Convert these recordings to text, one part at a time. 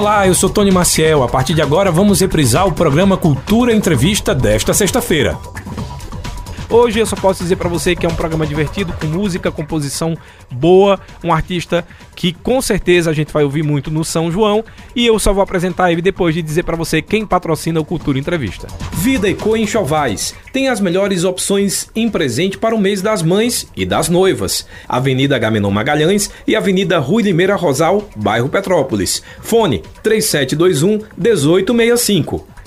Olá, eu sou Tony Maciel. A partir de agora vamos reprisar o programa Cultura Entrevista desta sexta-feira. Hoje eu só posso dizer para você que é um programa divertido, com música, composição boa, um artista que com certeza a gente vai ouvir muito no São João e eu só vou apresentar ele depois de dizer para você quem patrocina o Cultura Entrevista. Vida Eco Enxovais tem as melhores opções em presente para o mês das mães e das noivas. Avenida Gamenon Magalhães e Avenida Rui Limeira Rosal, bairro Petrópolis. Fone 3721 1865.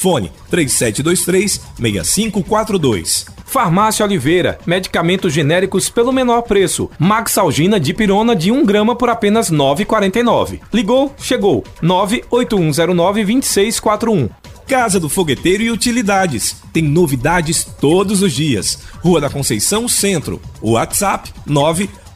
Fone 3723 6542. Farmácia Oliveira, medicamentos genéricos pelo menor preço. Maxalgina de pirona de 1 grama por apenas R$ 9,49. Ligou? Chegou. 98109-2641. Casa do Fogueteiro e Utilidades. Tem novidades todos os dias. Rua da Conceição Centro. WhatsApp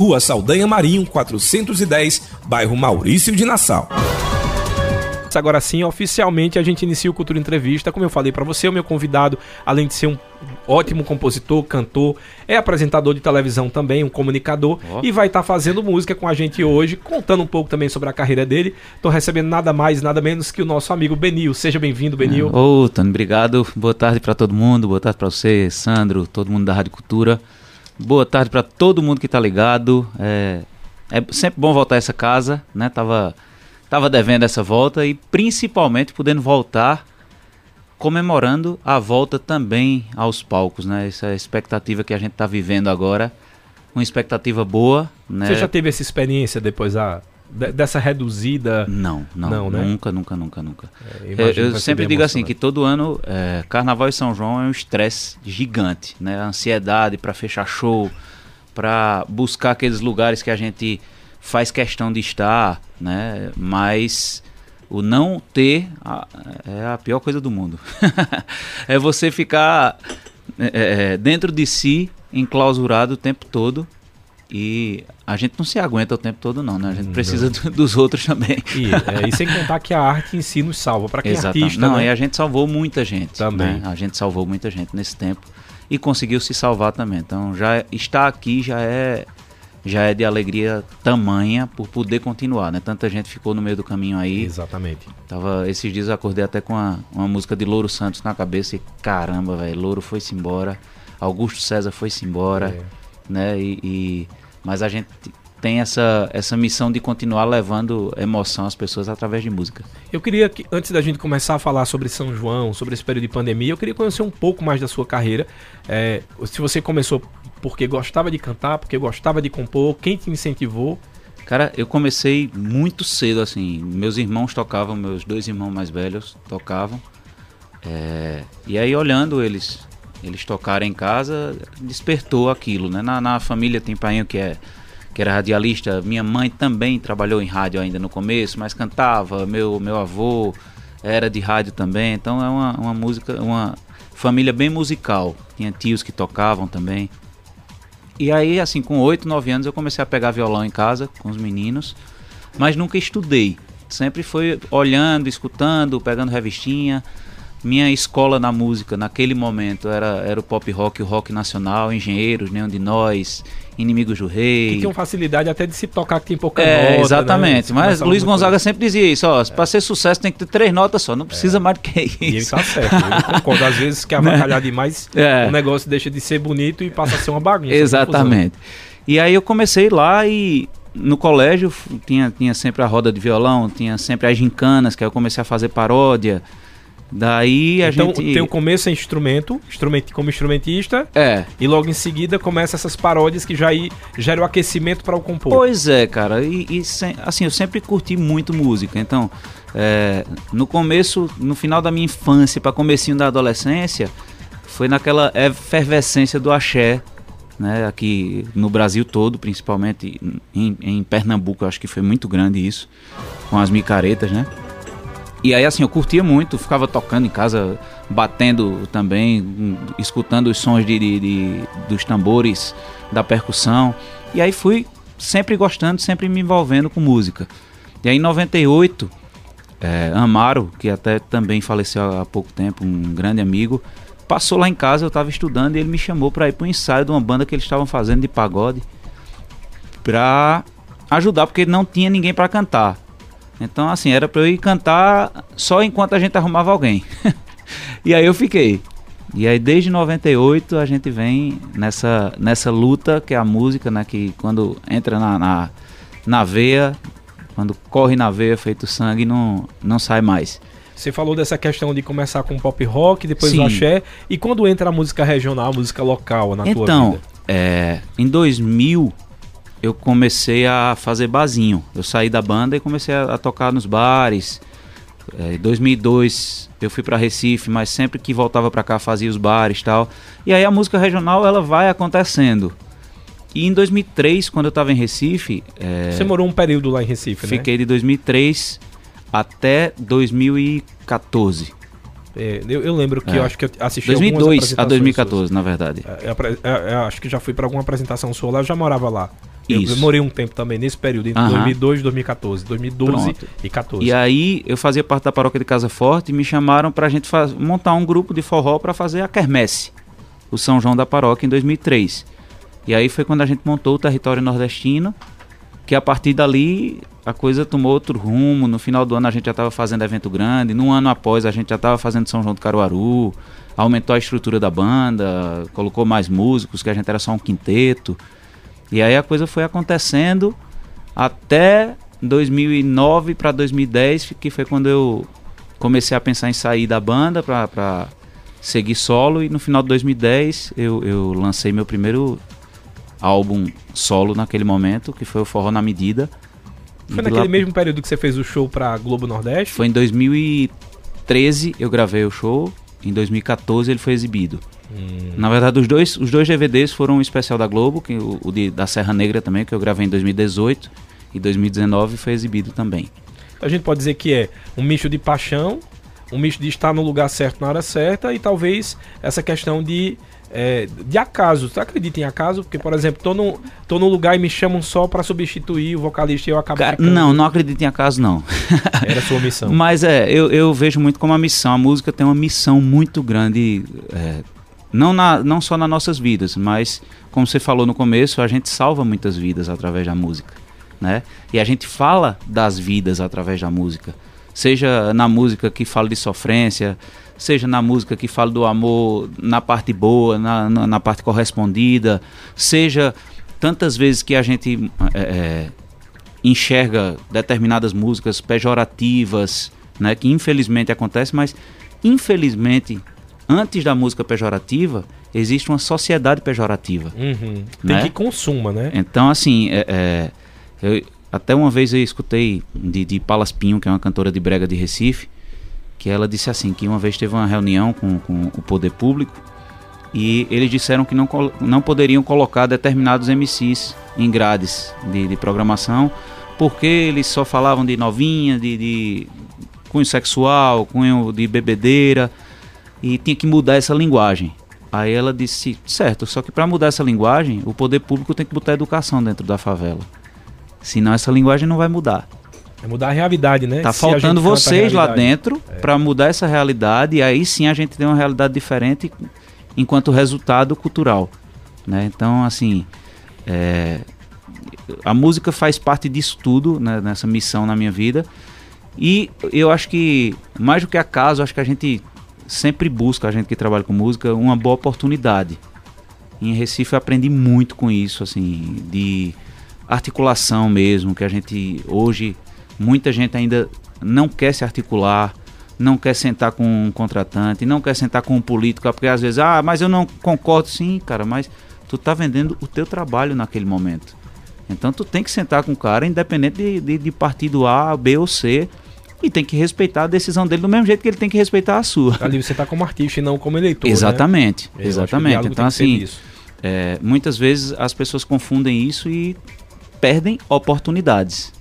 Rua Saldanha Marinho, 410, bairro Maurício de Nassau. Agora sim, oficialmente a gente inicia o Cultura Entrevista. Como eu falei para você, o meu convidado, além de ser um ótimo compositor, cantor, é apresentador de televisão também, um comunicador oh. e vai estar tá fazendo música com a gente hoje, contando um pouco também sobre a carreira dele. Tô recebendo nada mais, nada menos que o nosso amigo Benil. Seja bem-vindo, Benil. Ô, oh, Tony, obrigado. Boa tarde para todo mundo. Boa tarde para você, Sandro, todo mundo da Rádio Cultura. Boa tarde para todo mundo que tá ligado. É, é sempre bom voltar a essa casa, né? Tava estava devendo essa volta e principalmente podendo voltar comemorando a volta também aos palcos, né? Essa expectativa que a gente está vivendo agora, uma expectativa boa, né? Você já teve essa experiência depois dessa reduzida? Não, não, não né? nunca, nunca, nunca, nunca. É, eu, eu sempre digo assim que todo ano é, Carnaval e São João é um estresse gigante, né? A ansiedade para fechar show, para buscar aqueles lugares que a gente faz questão de estar, né? Mas o não ter a, é a pior coisa do mundo. é você ficar é, é, dentro de si, enclausurado o tempo todo. E a gente não se aguenta o tempo todo, não, né? A gente precisa do, dos outros também. E, é, e, sem contar que a arte em si nos salva. Para quem é artista. Não, né? e a gente salvou muita gente. Também. Né? A gente salvou muita gente nesse tempo. E conseguiu se salvar também. Então já está aqui já é já é de alegria tamanha por poder continuar, né? Tanta gente ficou no meio do caminho aí. Exatamente. Tava, esses dias eu acordei até com uma, uma música de Louro Santos na cabeça e caramba, velho, Louro foi-se embora, Augusto César foi-se embora, é. né? E, e, mas a gente tem essa, essa missão de continuar levando emoção às pessoas através de música. Eu queria que, antes da gente começar a falar sobre São João, sobre esse período de pandemia, eu queria conhecer um pouco mais da sua carreira. É, se você começou porque gostava de cantar, porque gostava de compor, quem te incentivou? Cara, eu comecei muito cedo, assim. Meus irmãos tocavam, meus dois irmãos mais velhos tocavam. É, e aí, olhando eles eles tocarem em casa, despertou aquilo, né? Na, na família tem pai que é que era radialista. Minha mãe também trabalhou em rádio ainda no começo, mas cantava. Meu, meu avô era de rádio também. Então é uma, uma música, uma família bem musical. Tinha tios que tocavam também. E aí, assim, com 8, 9 anos eu comecei a pegar violão em casa com os meninos, mas nunca estudei. Sempre foi olhando, escutando, pegando revistinha minha escola na música naquele momento era, era o pop rock, o rock nacional, Engenheiros, Nenhum de Nós, Inimigos do Rei. Que tinham facilidade até de se tocar que tem pouca é, nota. Né? Exatamente, né? mas Luiz Gonzaga coisa. sempre dizia isso, ó, é. para ser sucesso tem que ter três notas só, não precisa é. mais do que isso. E ele tá certo, ele concorda, às vezes que avacalhar demais, é. o negócio deixa de ser bonito e passa a ser uma bagunça. Exatamente. E aí eu comecei lá e no colégio tinha, tinha sempre a roda de violão, tinha sempre as gincanas, que aí eu comecei a fazer paródia, Daí a então, gente. teu começo é instrumento, instrumento como instrumentista, É. e logo em seguida começa essas paródias que já aí gera o aquecimento para o compor. Pois é, cara. E, e sem- assim, eu sempre curti muito música. Então, é, no começo, no final da minha infância, para comecinho da adolescência, foi naquela efervescência do axé, né? Aqui no Brasil todo, principalmente em, em Pernambuco, eu acho que foi muito grande isso, com as micaretas, né? E aí, assim, eu curtia muito, ficava tocando em casa, batendo também, escutando os sons de, de- de- dos tambores, da percussão. E aí fui sempre gostando, sempre me envolvendo com música. E aí, em 98, é, Amaro, que até também faleceu há pouco tempo, um grande amigo, passou lá em casa, eu estava estudando, e ele me chamou para ir para o ensaio de uma banda que eles estavam fazendo de pagode, para ajudar, porque não tinha ninguém para cantar. Então, assim, era pra eu ir cantar só enquanto a gente arrumava alguém. e aí eu fiquei. E aí, desde 98, a gente vem nessa, nessa luta que é a música, né? Que quando entra na, na, na veia, quando corre na veia feito sangue, não, não sai mais. Você falou dessa questão de começar com pop rock, depois Sim. o axé, e quando entra a música regional, a música local na tua então, vida? é, em 2000, eu comecei a fazer barzinho. Eu saí da banda e comecei a, a tocar nos bares. É, em 2002 eu fui para Recife, mas sempre que voltava para cá fazia os bares e tal. E aí a música regional ela vai acontecendo. E em 2003, quando eu estava em Recife, é, Você morou um período lá em Recife, né? fiquei de 2003 até 2014. É, eu, eu lembro que É. eu acho que eu assisti algumas 2002 a apresentações 2014, na verdade. suas. É, eu é, acho que já fui para alguma apresentação sua lá, eu já morava lá. Eu, Isso. eu morei um tempo também nesse período, entre Aham. 2002 e 2014. 2012 Pronto. e 14. E aí eu fazia parte da paróquia de Casa Forte e me chamaram pra gente faz- montar um grupo de forró pra fazer a quermesse, o São João da paróquia em 2003. E aí foi quando a gente montou o território nordestino, que a partir dali a coisa tomou outro rumo. No final do ano a gente já estava fazendo evento grande, no ano após a gente já estava fazendo São João do Caruaru, aumentou a estrutura da banda, colocou mais músicos, que a gente era só um quinteto. E aí a coisa foi acontecendo até 2009 para 2010, que foi quando eu comecei a pensar em sair da banda para seguir solo. E no final de 2010 eu, eu lancei meu primeiro álbum solo naquele momento, que foi o Forró na Medida. Foi naquele lá- mesmo período que você fez o show pra Globo Nordeste? Foi em 2013 eu gravei o show, em 2014 ele foi exibido. Hum. Na verdade, os dois, os dois DVDs foram um especial da Globo, que o, o de- da Serra Negra também, que eu gravei em 2018 e 2019 foi exibido também. A gente pode dizer que é um misto de paixão, um misto de estar no lugar certo na hora certa e talvez essa questão de, é, de acaso. Você acredita em acaso? Porque, por exemplo, tô no, tô no lugar e me chamam só pra substituir o vocalista e eu acabo Cara, não, não acredito em acaso, não. Era a sua missão. Mas é, eu, eu vejo muito como uma missão. A música tem uma missão muito grande, é, não, na, não só nas nossas vidas, mas, como você falou no começo, a gente salva muitas vidas através da música. Né? E a gente fala das vidas através da música. Seja na música que fala de sofrência, seja na música que fala do amor na parte boa, na, na, na parte correspondida, seja tantas vezes que a gente é, é, enxerga determinadas músicas pejorativas, né, que infelizmente acontece, mas infelizmente antes da música pejorativa existe uma sociedade pejorativa. Uhum. Tem Né? que consuma, né? Então assim, é, é, eu- até uma vez eu escutei de, de Palas Pinho, que é uma cantora de brega de Recife, que ela disse assim que uma vez teve uma reunião com, com o poder público e eles disseram que não, não poderiam colocar determinados MCs em grades de, de programação porque eles só falavam de novinha, de, de cunho sexual, cunho de bebedeira e tinha que mudar essa linguagem. Aí ela disse, certo, só que para mudar essa linguagem, o poder público tem que botar educação dentro da favela. Senão essa linguagem não vai mudar. É mudar a realidade, né? Tá Se faltando vocês lá dentro para mudar essa realidade e aí sim a gente tem uma realidade diferente enquanto resultado cultural, né? Então, assim, é, a música faz parte disso tudo, né, nessa missão na minha vida. E eu acho que, mais do que acaso, acho que a gente sempre busca, a gente que trabalha com música, uma boa oportunidade. Em Recife eu aprendi muito com isso, assim, de articulação mesmo, que a gente hoje, muita gente ainda não quer se articular, não quer sentar com um contratante, não quer sentar com um político, porque às vezes, ah, mas eu não concordo, sim, cara, mas tu tá vendendo o teu trabalho naquele momento. Então tu tem que sentar com o cara, independente de, de, de partido A, B ou C, e tem que respeitar a decisão dele do mesmo jeito que ele tem que respeitar a sua. Ali você está como artista e não como eleitor. Exatamente, né? exatamente. Então, assim, é, muitas vezes as pessoas confundem isso e perdem oportunidades.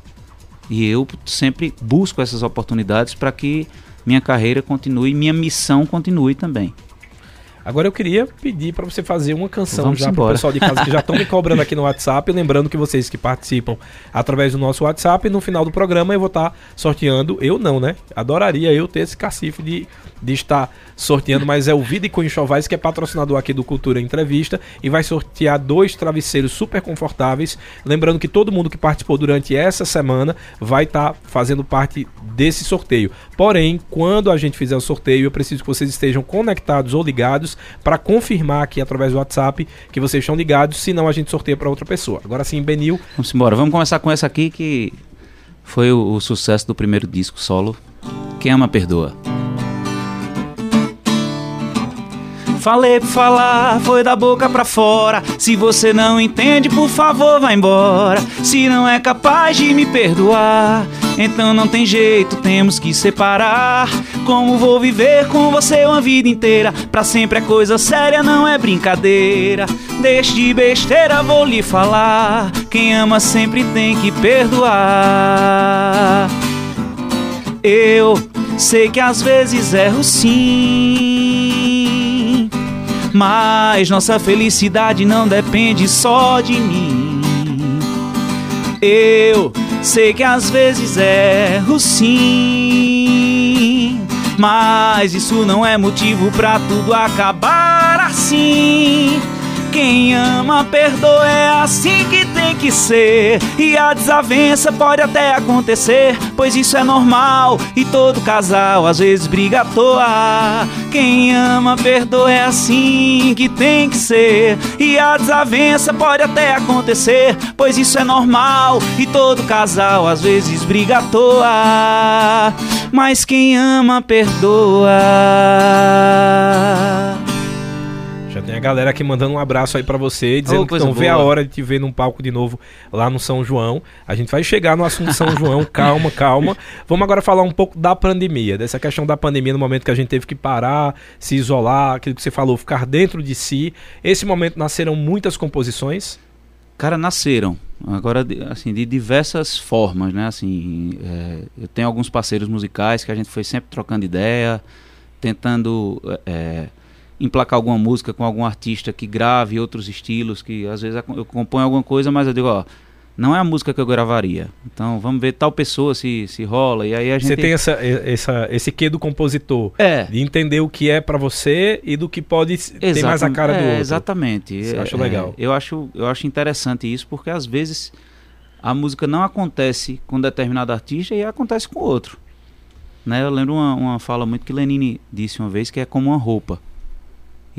E eu sempre busco essas oportunidades para que minha carreira continue, minha missão continue também. Agora eu queria pedir para você fazer uma canção Vamos já para o pessoal de casa que já estão me cobrando aqui no WhatsApp. Lembrando que vocês que participam através do nosso WhatsApp, no final do programa eu vou estar tá sorteando. Eu não, né? Adoraria eu ter esse cacife de, de estar sorteando, mas é o Vida e Cunho Chovais, que é patrocinador aqui do Cultura Entrevista, e vai sortear dois travesseiros super confortáveis. Lembrando que todo mundo que participou durante essa semana vai estar tá fazendo parte desse sorteio. Porém, quando a gente fizer o sorteio, eu preciso que vocês estejam conectados ou ligados para confirmar aqui através do WhatsApp que vocês estão ligados, senão a gente sorteia para outra pessoa. Agora sim, Benil. Vamos embora. Vamos começar com essa aqui que foi o, o sucesso do primeiro disco solo. Quem ama perdoa. Falei por falar, foi da boca pra fora. Se você não entende, por favor, vá embora. Se não é capaz de me perdoar, então não tem jeito, temos que separar. Como vou viver com você uma vida inteira? Pra sempre é coisa séria, não é brincadeira. Deixe de besteira, vou lhe falar. Quem ama sempre tem que perdoar. Eu sei que às vezes erro sim mas nossa felicidade não depende só de mim. Eu sei que às vezes erro sim, mas isso não é motivo pra tudo acabar assim. Quem ama perdoa, é assim que tem que ser. E a desavença pode até acontecer, pois isso é normal. E todo casal às vezes briga à toa. Quem ama perdoa, é assim que tem que ser. E a desavença pode até acontecer, pois isso é normal. E todo casal às vezes briga à toa. Mas quem ama perdoa. A galera aqui mandando um abraço aí para você, dizendo oh, que não vê a hora de te ver num palco de novo lá no São João. A gente vai chegar no assunto São João, calma, calma. Vamos agora falar um pouco da pandemia, dessa questão da pandemia no momento que a gente teve que parar, se isolar, aquilo que você falou, ficar dentro de si. Esse momento nasceram muitas composições? Cara, nasceram. Agora, assim, de diversas formas, né? Assim, é, eu tenho alguns parceiros musicais que a gente foi sempre trocando ideia, tentando é, emplacar alguma música com algum artista que grave outros estilos, que às vezes eu componho alguma coisa, mas eu digo, ó, não é a música que eu gravaria. Então vamos ver tal pessoa se, se rola. E aí a gente. Você tem essa, essa, esse quê do compositor. É. De entender o que é para você e do que pode ter mais a cara do é, outro. Exatamente. Você acha é, legal. Eu acho, eu acho interessante isso, porque às vezes a música não acontece com determinado artista e acontece com outro. Né? Eu lembro uma, uma fala muito que Lenine disse uma vez que é como uma roupa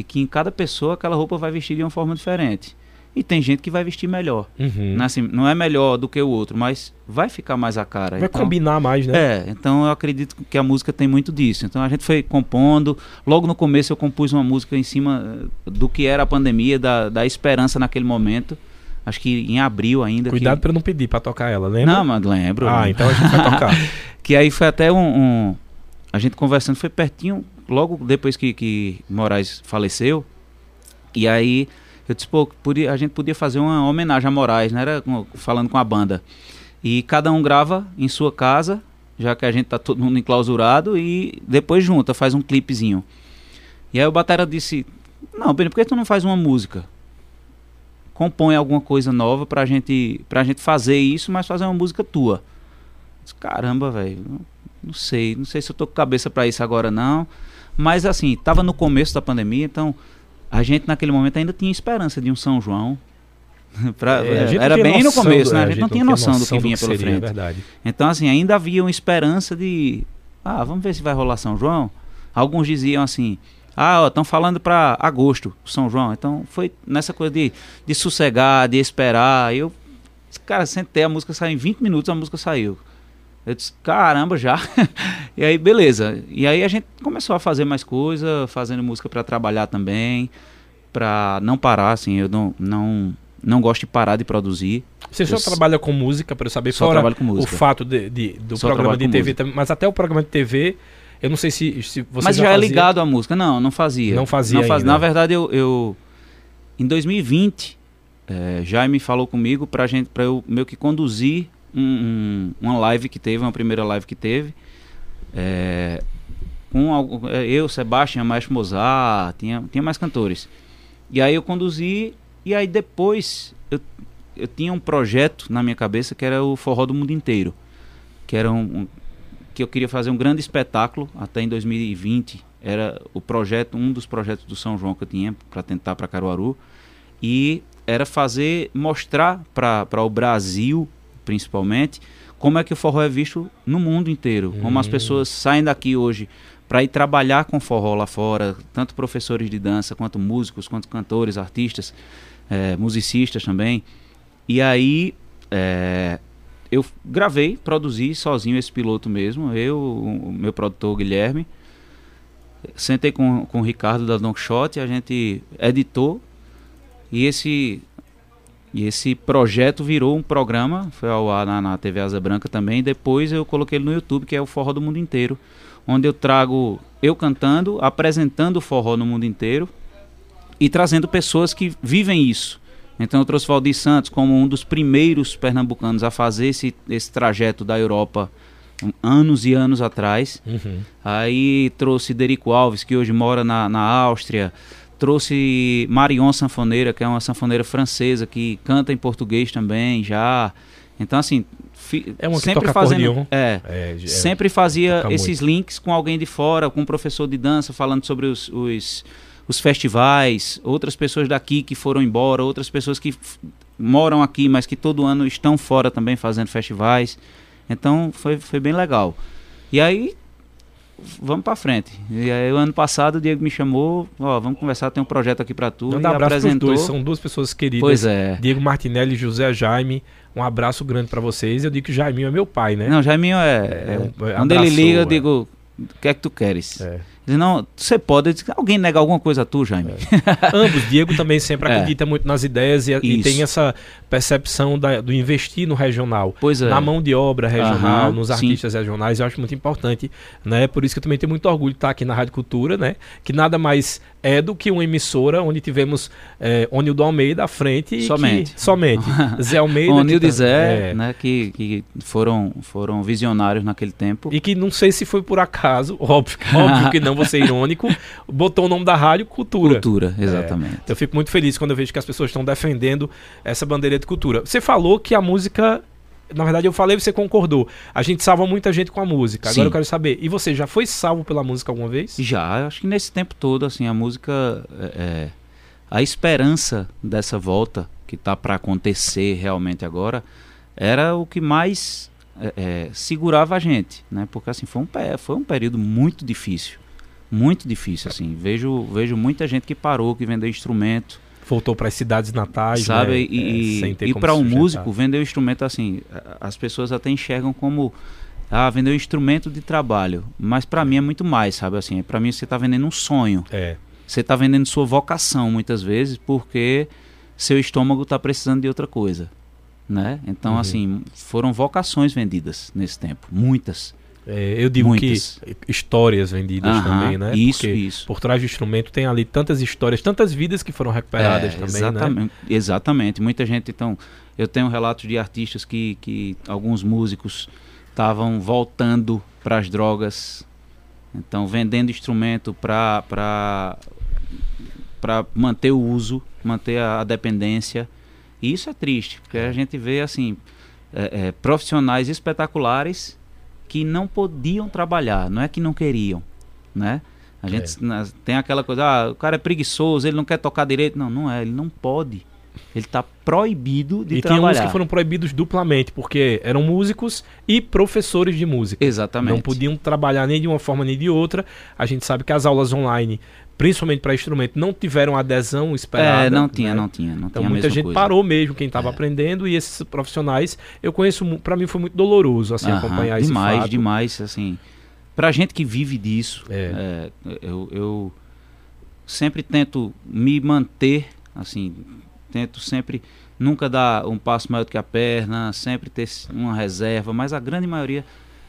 e que em cada pessoa aquela roupa vai vestir de uma forma diferente. E tem gente que vai vestir melhor. Uhum. Não, é assim, não é melhor do que o outro, mas vai ficar mais a cara. Vai então, combinar mais, né? É, então eu acredito que a música tem muito disso. Então a gente foi compondo. Logo no começo eu compus uma música em cima eh, do que era a pandemia, da, da esperança naquele momento. Acho que em abril ainda. Cuidado que... para não pedir para tocar ela, lembra? Não, mas lembro. Ah, então a gente vai tocar. que aí foi até um, um, A gente conversando, foi pertinho logo depois que, que Moraes faleceu, e aí eu disse, pô, podia, a gente podia fazer uma homenagem a Moraes, né? Era falando com a banda. E cada um grava em sua casa, já que a gente tá todo mundo enclausurado, e depois junta, faz um clipezinho. E aí o Batera disse, não, Benny, por que tu não faz uma música? Compõe alguma coisa nova pra gente, pra gente fazer isso, mas fazer uma música tua. Eu disse, Caramba, velho, não sei, não sei se eu tô com cabeça para isso agora não. Mas assim, estava no começo da pandemia, então a gente naquele momento ainda tinha esperança de um São João. pra, é, era bem no começo, do, né? A gente, a gente não, tinha noção, noção do que vinha do que pela seria, frente. Verdade. Então, assim, ainda havia uma esperança de. Ah, vamos ver se vai rolar São João. Alguns diziam assim. Ah, estão falando para agosto, São João. Então foi nessa coisa de, de sossegar, de esperar. Eu, cara, sentei, a música saiu em 20 minutos, a música saiu. Eu disse, caramba, já. e aí, beleza. E aí a gente começou a fazer mais coisa, fazendo música para trabalhar também, para não parar, assim, eu não, não, não gosto de parar de produzir. Você só Eu trabalha com música, para eu saber, Só fora trabalho com o música. fato de, de- do Só programa de TV música. também, mas até o programa de TV, eu não sei se, se você Mas já, é fazia. ligado à música. Não, não fazia. Não fazia ainda. Na verdade, eu, eu- em 2020, eh, Jaime falou comigo pra gente, para eu meio que conduzir um- um- uma live que teve, uma primeira live que teve, eh, com eh, eu, Sebastião, Maestro Mozart, tinha, tinha mais cantores. E aí eu conduzi e aí depois eu, eu tinha um projeto na minha cabeça que era o Forró do Mundo Inteiro, que era um, um- que eu queria fazer um grande espetáculo até em 2020 era o projeto um dos projetos do São João que eu tinha para tentar para Caruaru e era fazer mostrar para o Brasil principalmente como é que o forró é visto no mundo inteiro como as Hum. pessoas saem daqui hoje para ir trabalhar com forró lá fora tanto professores de dança quanto músicos quanto cantores artistas eh, musicistas também e aí eh, eu gravei, produzi sozinho esse piloto mesmo, eu, o meu produtor Guilherme. Sentei com, com o Ricardo da Don Shot, a gente editou e esse e esse projeto virou um programa, foi ao ar na, na TV Asa Branca também, e depois eu coloquei ele no YouTube, que é o Forró do Mundo Inteiro, onde eu trago eu cantando, apresentando o forró no mundo inteiro e trazendo pessoas que vivem isso. Então eu trouxe Valdir Santos como um dos primeiros pernambucanos a fazer esse, esse trajeto da Europa anos e anos atrás. Uhum. Aí trouxe Derico Alves, que hoje mora na, na Áustria. Trouxe Marion Sanfoneira, que é uma sanfoneira francesa que canta em português também já. Então, assim, fi- É uma sempre fazendo. É, É, é, sempre fazia esses links com alguém de fora, com um professor de dança falando sobre os, os, os festivais, outras pessoas daqui que foram embora, outras pessoas que moram aqui, mas que todo ano estão fora também fazendo festivais. Então foi, foi bem legal. E aí, vamos pra frente. E aí, o ano passado, o Diego me chamou, ó, vamos conversar, tem um projeto aqui pra tu. Manda e um abraço apresentou. dois, são duas pessoas queridas. Pois é. Diego Martinelli e José Jaime, um abraço grande pra vocês. Eu digo que Jaiminho é meu pai, né? Não, Jaiminho é. É, é- um- quando ele abraçou, liga, eu é. digo: o que é que tu queres? É. Ele, não, você pode. Disse, Alguém nega alguma coisa a tu, Jaime? Ambos, Diego também sempre É. acredita muito nas ideias e, e tem essa percepção da- do investir no regional. Pois é. Na mão de obra regional, Aham, nos sim. artistas regionais, eu acho muito importante, né? Por isso que eu também tenho muito orgulho de estar aqui na Rádio Cultura, né? Que nada mais é do que uma emissora onde tivemos é, Onildo Almeida à frente e Somente. que, somente. Zé Almeida. O que Nildo e Zé, é, né, que, que foram, foram visionários naquele tempo. E que não sei se foi por acaso, óbvio, óbvio que não, vou ser irônico, botou o nome da rádio Cultura. Cultura, exatamente. Eu fico muito feliz quando eu vejo que as pessoas estão defendendo essa bandeira de cultura. Você falou que a música. Na verdade, eu falei e você concordou. A gente salva muita gente com a música. Agora Sim. eu quero saber. E você já foi salvo pela música alguma vez? Já, acho que nesse tempo todo, assim, a música. é, é, a esperança dessa volta que tá para acontecer realmente agora era o que mais é, é, segurava a gente, né? Porque assim foi um foi um período muito difícil, muito difícil assim. Vejo vejo muita gente que parou, que vendeu instrumento, Voltou para as cidades natais, sabe? né? E, É, e para um músico vender o instrumento assim, as pessoas até enxergam como ah, vender um instrumento de trabalho, mas para mim é muito mais, sabe assim? Para mim você tá vendendo um sonho. É. Você está vendendo sua vocação muitas vezes porque seu estômago está precisando de outra coisa, né? Então Uhum. assim foram vocações vendidas nesse tempo, muitas. É, eu digo Muitas. que histórias vendidas Aham, também, né? Isso, Porque isso. por trás do instrumento tem ali tantas histórias, tantas vidas que foram recuperadas É, também, né? exatamente, exatamente. Muita gente então, eu tenho relatos de artistas que, que alguns músicos estavam voltando para as drogas, então vendendo instrumento para manter o uso, manter a, a dependência. E isso é triste, porque a gente vê assim é, é, profissionais espetaculares que não podiam trabalhar, não é que não queriam, né? A gente na- tem aquela coisa, ah, o cara é preguiçoso, ele não quer tocar direito. Não, não é, ele não pode. Ele está proibido de e tinha uns trabalhar. que foram proibidos duplamente, porque eram músicos e professores de música. Exatamente. Não podiam trabalhar nem de uma forma nem de outra. A gente sabe que as aulas online principalmente para instrumento, não tiveram adesão esperada. É, não tinha, né? não tinha. Não Então tinha a muita gente coisa. parou mesmo, quem estava É. aprendendo, e esses profissionais, eu conheço, para mim foi muito doloroso assim Aham, acompanhar esse demais, fato. demais, assim. Pra gente que vive disso, É. é, eu, eu sempre tento me manter, assim, tento sempre nunca dar um passo maior do que a perna, sempre ter uma reserva, mas a grande maioria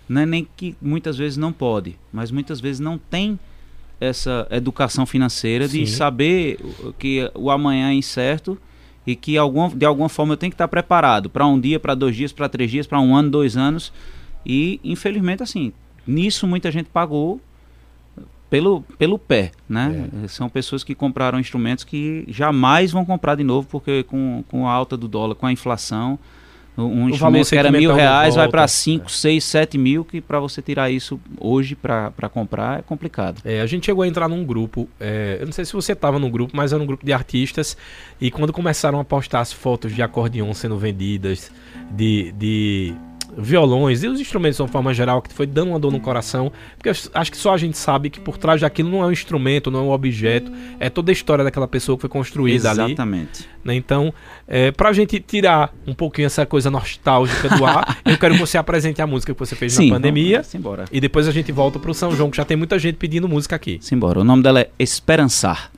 não é nem que muitas vezes não pode, mas muitas vezes não tem essa educação financeira de Sim. saber que o amanhã é incerto e que de alguma forma eu tenho que estar preparado para um dia, para dois dias, para três dias, para um ano, dois anos. E infelizmente assim, nisso muita gente pagou pelo, pelo pé, né? É. São pessoas que compraram instrumentos que jamais vão comprar de novo porque com, com a alta do dólar, com a inflação, um um instrumento que era mil reais vai para cinco, seis, sete mil que para você tirar isso hoje para comprar é complicado. É, a gente chegou a entrar num grupo, é, eu não sei se você estava no grupo, mas era um grupo de artistas, e quando começaram a postar as fotos de acordeon sendo vendidas, de, de violões e os instrumentos de uma forma geral, que foi dando uma dor no coração, porque acho que só a gente sabe que por trás daquilo não é um instrumento, não é um objeto, é toda a história daquela pessoa que foi construída ali. Exatamente. né? Então, é, pra gente tirar um pouquinho essa coisa nostálgica do ar, eu quero que você apresente a música que você fez na pandemia. Simbora. E depois a gente volta pro São João, que já tem muita gente pedindo música aqui. Simbora. O nome dela é Esperançar.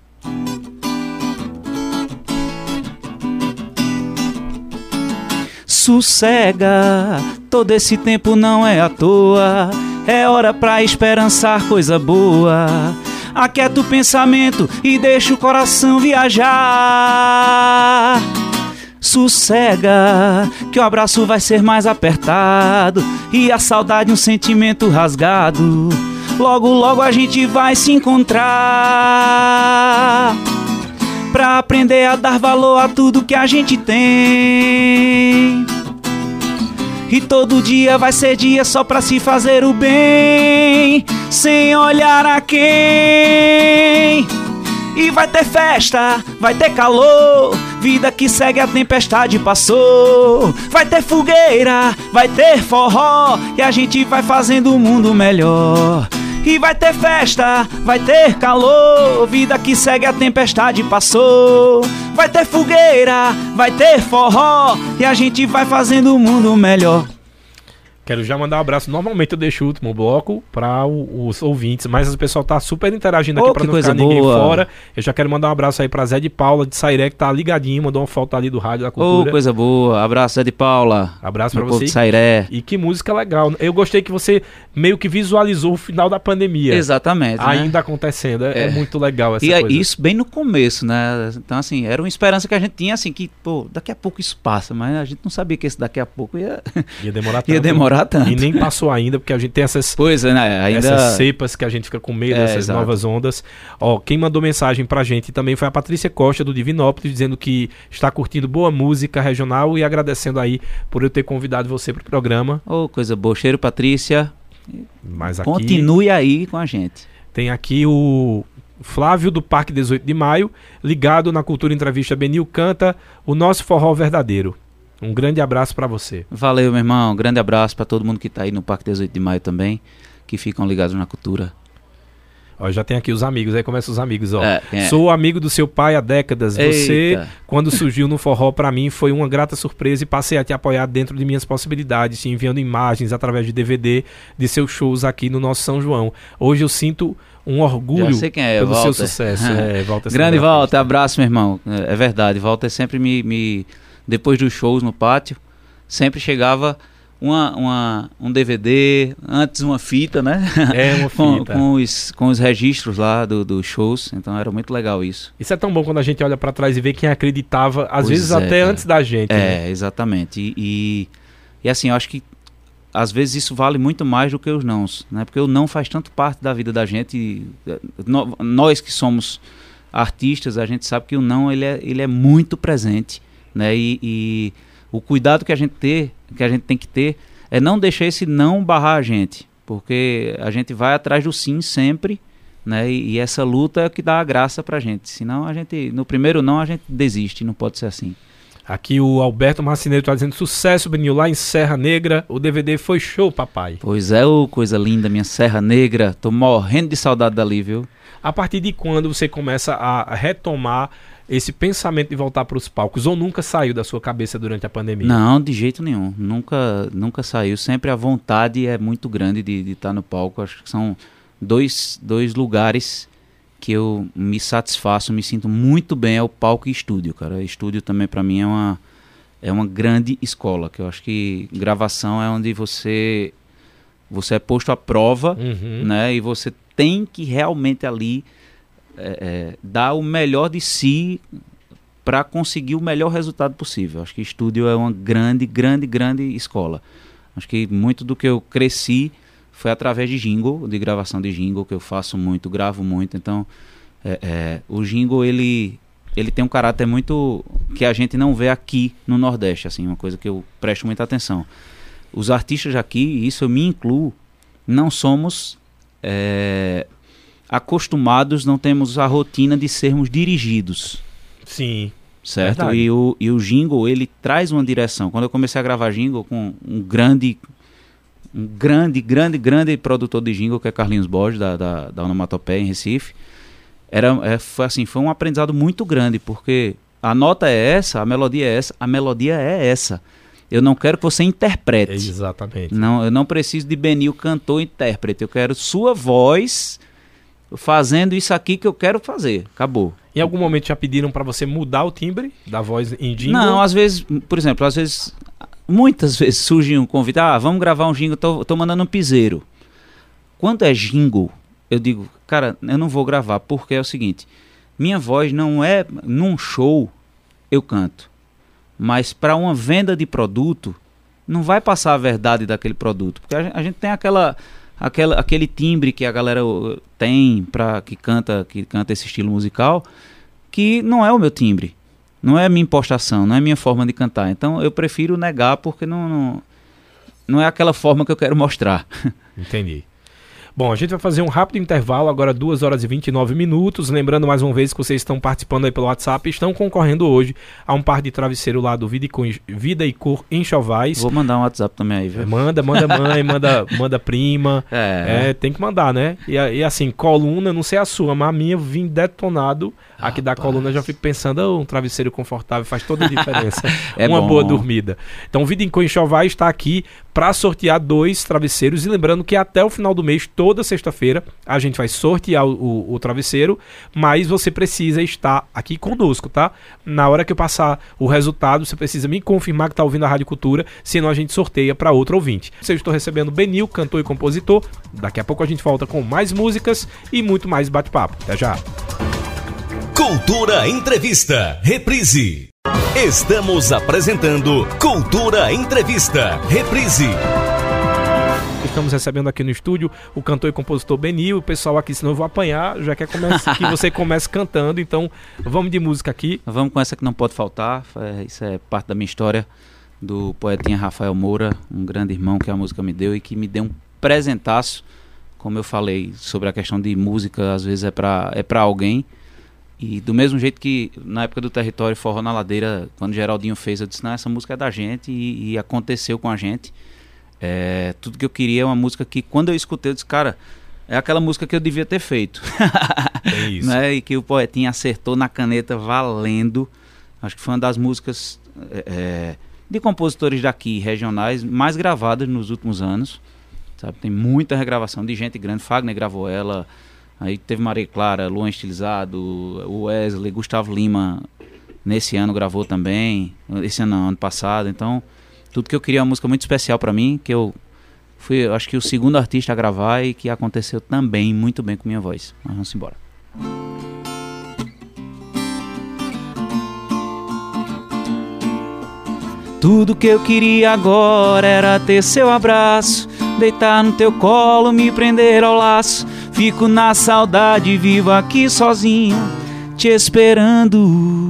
Sossega, todo esse tempo não é à toa. É hora pra esperançar coisa boa. Aquieta o pensamento e deixa o coração viajar. Sossega, que o abraço vai ser mais apertado e a saudade um sentimento rasgado. Logo, logo a gente vai se encontrar pra aprender a dar valor a tudo que a gente tem. E todo dia vai ser dia só pra se fazer o bem, sem olhar a quem. E vai ter festa, vai ter calor, vida que segue a tempestade passou. Vai ter fogueira, vai ter forró, e a gente vai fazendo o mundo melhor. E vai ter festa, vai ter calor, vida que segue a tempestade passou. Vai ter fogueira, vai ter forró, e a gente vai fazendo o mundo melhor. Quero já mandar um abraço. Normalmente eu deixo o último bloco para os ouvintes, mas o pessoal tá super interagindo aqui Oh, para não ficar ninguém boa. fora. Eu já quero mandar um abraço aí para Zé de Paula de Sairé, que tá ligadinho, mandou uma foto ali do Rádio da Ô, Cultura. coisa boa. Abraço, Zé de Paula. Abraço para você. de Sairé. E que música legal. Eu gostei que você meio que visualizou o final da pandemia. Exatamente. né? Ainda acontecendo. É, é É. muito legal essa E é coisa. isso bem no começo, né? Então, assim, era uma esperança que a gente tinha, assim, que, pô, daqui a pouco isso passa, mas a gente não sabia que esse daqui a pouco ia, Ia demorar tanto. ia demorar tanto. E nem passou ainda, porque a gente tem essas Pois é, né? Ainda. essas cepas que a gente fica com medo, É, essas exato. novas ondas. Ó, quem mandou mensagem pra gente também foi a Patrícia Costa do Divinópolis, dizendo que está curtindo boa música regional e agradecendo aí por eu ter convidado você pro programa. Ô, coisa boa. Cheiro, Patrícia. Mas aqui Continue aí com a gente. tem aqui o Flávio do Parque 18 de Maio, ligado na Cultura Entrevista Benil canta o nosso forró verdadeiro. Um grande abraço pra você. Valeu, meu irmão. Grande abraço pra todo mundo que tá aí no Parque 18 de Maio também, que ficam ligados na cultura. Ó, já tem aqui os amigos, aí começa os amigos, ó. É, é. Sou amigo do seu pai há décadas. Você, Eita. quando surgiu no forró pra mim, foi uma grata surpresa e passei a te apoiar dentro de minhas possibilidades, te enviando imagens através de DVD de seus shows aqui no nosso São João. Hoje eu sinto um orgulho Já sei quem é, pelo seu Walter. sucesso. É, Walter Grande. Walter, abraço, meu irmão. É, é verdade, Walter sempre me, me- Depois dos shows no pátio, sempre chegava uma, uma- um DVD, antes uma fita, né? É uma com, fita. com os, com os registros lá do- dos shows. Então era muito legal isso. Isso é tão bom quando a gente olha pra trás e vê quem acreditava, às Pois vezes é, até cara. antes da gente. né? É, exatamente. E, e, e assim, eu acho que às vezes isso vale muito mais do que os nãos, né? Porque o não faz tanto parte da vida da gente. no- nós que somos artistas, a gente sabe que o não ele é, ele é muito presente, né? E, e o cuidado que a gente ter, que a gente tem que ter, é não deixar esse não barrar a gente, porque a gente vai atrás do sim sempre. Né? E, e essa luta é que dá a graça pra gente. Senão a gente, no primeiro não, a gente desiste, não pode ser assim. Aqui o Alberto Marcineiro está dizendo sucesso, Benil, lá em Serra Negra. O DVD foi show, papai. Pois é, ô, coisa linda, minha Serra Negra. Tô morrendo de saudade dali, viu? A partir de quando você começa a retomar esse pensamento de voltar para os palcos? Ou nunca saiu da sua cabeça durante a pandemia? Não, de jeito nenhum. Nunca, nunca saiu. Sempre a vontade é muito grande de estar tá no palco. Acho que são dois, dois lugares que eu me satisfaço, me sinto muito bem é o palco e estúdio, cara. Estúdio também para mim é uma é uma grande escola, que eu acho que gravação é onde você você é posto à prova, uhum. né? E você tem que realmente ali é, é, dar o melhor de si para conseguir o melhor resultado possível. Acho que estúdio é uma grande, grande, grande escola. Acho que muito do que eu cresci foi através de jingle, de gravação de jingle, que eu faço muito, gravo muito. Então, é, é, o jingle, ele, ele tem um caráter muito que a gente não vê aqui no Nordeste, assim, uma coisa que eu presto muita atenção. Os artistas aqui, isso eu me incluo, não somos é, acostumados, não temos a rotina de sermos dirigidos. Sim. Certo? E o, e o jingle, ele traz uma direção. Quando eu comecei a gravar jingle com um grande um grande, grande, grande produtor de jingle, que é Carlinhos Borges, da, da, da Onomatopeia, em Recife. Era, é, foi, assim, foi um aprendizado muito grande, porque a nota é essa, a melodia é essa, a melodia é essa. Eu não quero que você interprete. Exatamente. Não, eu não preciso de Benil cantor intérprete. Eu quero sua voz fazendo isso aqui que eu quero fazer. Acabou. Em algum momento já pediram para você mudar o timbre da voz em jingle? Não, às vezes, por exemplo, às vezes muitas vezes surge um convite, ah, vamos gravar um jingle, tô, tô mandando um piseiro. Quando é jingle, eu digo, cara, eu não vou gravar, porque é o seguinte, minha voz não é, num show, eu canto. Mas para uma venda de produto, não vai passar a verdade daquele produto. Porque a gente, a gente tem aquela, aquela, aquele timbre que a galera uh, tem para que canta, que canta esse estilo musical, que não é o meu timbre. Não é minha impostação, não é minha forma de cantar. Então eu prefiro negar porque não, não, não é aquela forma que eu quero mostrar. Entendi. Bom, a gente vai fazer um rápido intervalo, agora 2 horas e 29 minutos. Lembrando mais uma vez que vocês estão participando aí pelo WhatsApp, estão concorrendo hoje a um par de travesseiro lá do Vida e, Vida e Cor Enxovais. Vou mandar um WhatsApp também aí, viu? Manda, manda mãe, manda, manda prima. É. é. tem que mandar, né? E, e, assim, coluna, não sei a sua, mas a minha vim detonado aqui Rapaz. da coluna. Já fico pensando, oh, um travesseiro confortável faz toda a diferença. é Uma bom. boa dormida. Então, Vida em Cor Enxovais está aqui para sortear dois travesseiros. E lembrando que até o final do mês, toda sexta-feira, a gente vai sortear o, o, o, travesseiro, mas você precisa estar aqui conosco, tá? Na hora que eu passar o resultado, você precisa me confirmar que está ouvindo a Rádio Cultura, senão a gente sorteia para outro ouvinte. Eu estou recebendo Benil, cantor e compositor. Daqui a pouco a gente volta com mais músicas e muito mais bate-papo. Até já! Cultura Entrevista, reprise. Estamos apresentando Cultura Entrevista, reprise. Estamos recebendo aqui no estúdio o cantor e compositor Benil. O pessoal aqui, senão eu vou apanhar, já quer que você comece cantando. Então, vamos de música aqui. Vamos com essa que não pode faltar. É, isso é parte da minha história do poetinha Rafael Moura, um grande irmão que a música me deu e que me deu um presentaço. Como eu falei sobre a questão de música, às vezes é para é pra alguém e do mesmo jeito que na época do Território Forró na Ladeira, quando Geraldinho fez, eu disse, não, essa música é da gente e, e aconteceu com a gente. É, tudo que eu queria é uma música que, quando eu escutei, eu disse, cara, é aquela música que eu devia ter feito. É isso. né? E que o poetinho acertou na caneta valendo. Acho que foi uma das músicas é, é de compositores daqui, regionais, mais gravadas nos últimos anos. Sabe? Tem muita regravação de gente grande. Fagner gravou ela, Aí teve Maria Clara, Luan Estilizado, Wesley, Gustavo Lima, nesse ano gravou também, esse ano, ano passado. Então, tudo que eu queria é uma música muito especial para mim, que eu fui, acho que o segundo artista a gravar e que aconteceu também muito bem com minha voz. Mas vamos embora. Tudo que eu queria agora era ter seu abraço, deitar no teu colo, me prender ao laço Fico na saudade, vivo aqui sozinho, te esperando.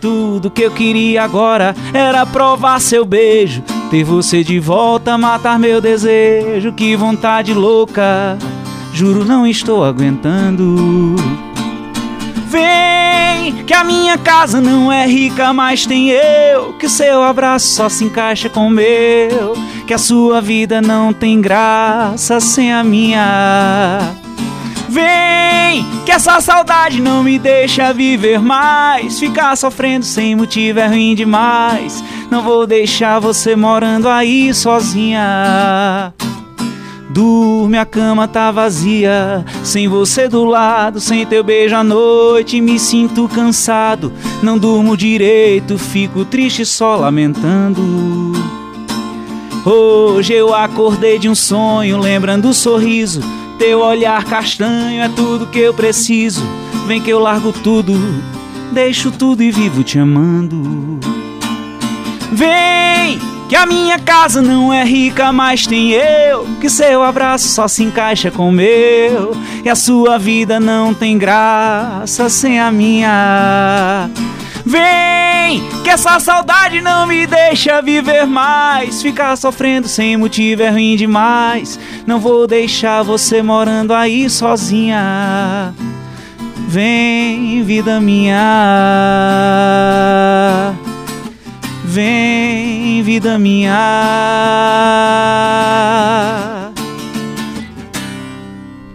Tudo que eu queria agora era provar seu beijo, ter você de volta, matar meu desejo. Que vontade louca, juro não estou aguentando. Vem que a minha casa não é rica, mas tem eu. Que o seu abraço só se encaixa com o meu. Que a sua vida não tem graça sem a minha. Vem, que essa saudade não me deixa viver mais. Ficar sofrendo sem motivo é ruim demais. Não vou deixar você morando aí sozinha. Dorme, a cama tá vazia, sem você do lado, sem teu beijo à noite, me sinto cansado, não durmo direito, fico triste só lamentando. Hoje eu acordei de um sonho, lembrando o sorriso teu olhar castanho é tudo que eu preciso. Vem que eu largo tudo, deixo tudo e vivo te amando. Vem, que a minha casa não é rica, mas tem eu. Que seu abraço só se encaixa com o meu. E a sua vida não tem graça sem a minha. Vem, que essa saudade não me deixa viver mais. Ficar sofrendo sem motivo é ruim demais. Não vou deixar você morando aí sozinha. Vem, vida minha. Vem, vida minha.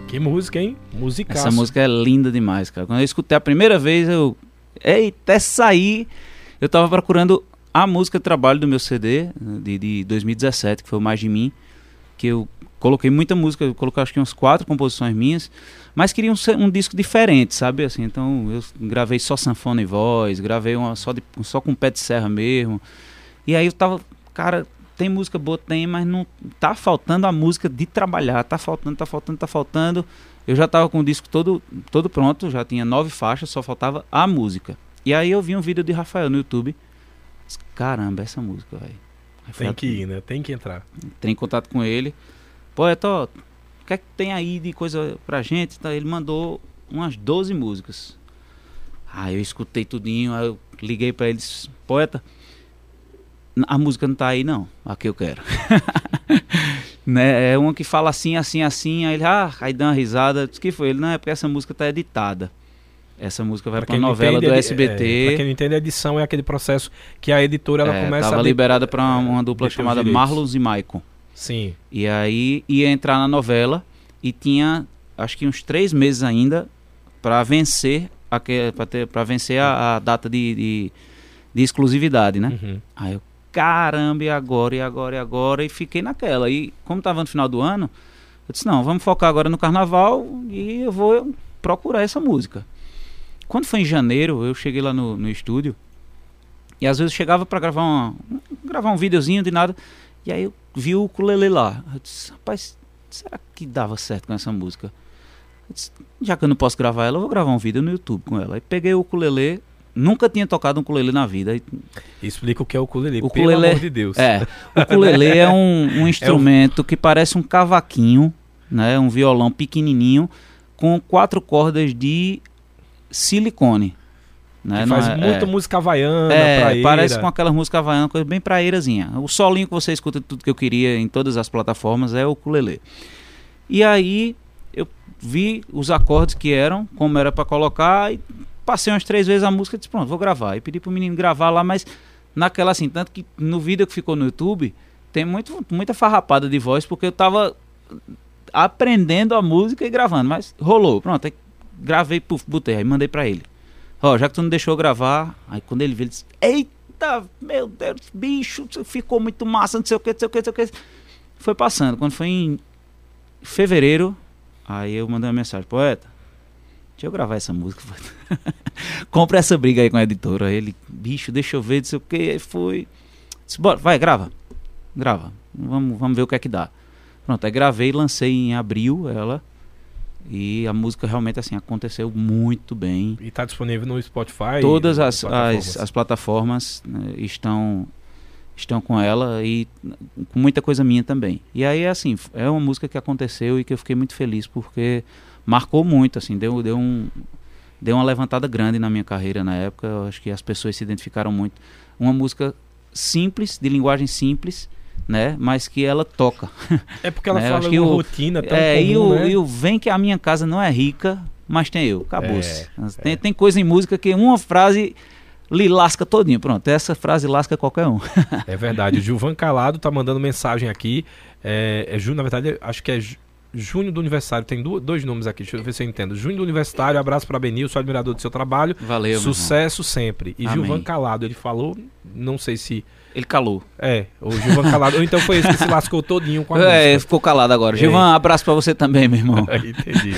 Que música, hein? Música. Essa música é linda demais, cara. Quando eu escutei a primeira vez, eu Eita, essa aí. Eu tava procurando a música de trabalho do meu CD de, de 2017, que foi o Mais de Mim, que eu coloquei muita música, eu coloquei acho que umas quatro composições minhas, mas queria um, um, disco diferente, sabe? Assim, então eu gravei só sanfona e voz, gravei uma só, de, só com pé de serra mesmo. E aí eu tava, cara, tem música boa, tem, mas não tá faltando a música de trabalhar, tá faltando, tá faltando, tá faltando. Eu já tava com o disco todo, todo pronto, já tinha nove faixas, só faltava a música. E aí eu vi um vídeo de Rafael no YouTube. Caramba, essa música, velho. Tem que ir, né? Tem que entrar. Entrei em contato com ele. Poeta, ó, o que é que tem aí de coisa pra gente? Então, ele mandou umas 12 músicas. Aí eu escutei tudinho, aí eu liguei pra eles, poeta, a música não tá aí não, a que eu quero. né? É uma que fala assim, assim, assim, aí ele, ah, aí dá uma risada, diz que foi ele, não, é porque essa música tá editada. Essa música vai pra, pra novela entende, do SBT. É, pra quem não entende, a edição é aquele processo que a editora ela é, começa tava a. liberada pra uma, uma dupla chamada Marlos e Maicon. Sim. E aí ia entrar na novela e tinha, acho que uns três meses ainda para vencer para vencer a, a data de, de, de, exclusividade, né? Uhum. Aí eu, caramba, e agora, e agora, e agora? E fiquei naquela. E como estava no final do ano, eu disse, não, vamos focar agora no carnaval e eu vou procurar essa música. Quando foi em janeiro, eu cheguei lá no, no estúdio e às vezes eu chegava para gravar, uma, gravar um videozinho de nada e aí eu vi o ukulele lá. Eu disse, rapaz, será que dava certo com essa música? Disse, já que eu não posso gravar ela, eu vou gravar um vídeo no YouTube com ela. Aí peguei o ukulele, Nunca tinha tocado um ukulele na vida. Explica o que é o ukulele, o ukulele pelo amor de Deus. É, o ukulele é um, um instrumento é um... que parece um cavaquinho, né, um violão pequenininho com quatro cordas de silicone. Né? Que faz é, muita é, música havaiana, é, praeira. parece com aquela música havaiana, coisa bem praeirazinha. O solinho que você escuta tudo que eu queria em todas as plataformas é o ukulele. E aí eu vi os acordes que eram, como era para colocar e passei umas três vezes a música e disse, pronto, vou gravar. E pedi pro menino gravar lá, mas naquela assim, tanto que no vídeo que ficou no YouTube, tem muito, muita farrapada de voz, porque eu tava aprendendo a música e gravando, mas rolou, pronto, gravei, puf, botei, aí mandei pra ele. Ó, já que tu não deixou gravar, aí quando ele viu, ele disse, eita, meu Deus, bicho, ficou muito massa, não sei o que, não sei o que, não sei o que. Foi passando, quando foi em fevereiro, aí eu mandei uma mensagem, poeta, Deixa eu gravar essa música. Compra essa briga aí com a editora. Ele, bicho, deixa eu ver, não sei o que. Aí foi. Disse, bora, vai, grava. Grava. Vamos, vamos ver o que é que dá. Pronto, aí gravei, lancei em abril ela. E a música realmente assim aconteceu muito bem. E está disponível no Spotify? Todas as plataformas, as, as plataformas né, estão estão com ela e com muita coisa minha também. E aí assim, é uma música que aconteceu e que eu fiquei muito feliz porque marcou muito, assim, deu, deu, um, deu uma levantada grande na minha carreira na época. Eu acho que as pessoas se identificaram muito. Uma música simples, de linguagem simples, né? Mas que ela toca. É porque ela né? fala uma o, rotina tão é, comum, e o, né? e o Vem que a minha casa não é rica, mas tem eu. Acabou-se. É, tem, é. tem coisa em música que uma frase lhe lasca todinho. Pronto, essa frase lasca qualquer um. é verdade. O Gilvan Calado tá mandando mensagem aqui. É, é, na verdade, acho que é Junho do Universitário, tem dois nomes aqui, deixa eu ver se eu entendo. Junho do Universitário, abraço para Benil, sou admirador do seu trabalho. Valeu, Sucesso sempre. E Amém. Gilvan Calado, ele falou, não sei se ele calou. É, o Gilvan calado. Ou então foi esse que se lascou todinho com a É, música. ficou calado agora. É. Gilvan, abraço para você também, meu irmão. Entendi.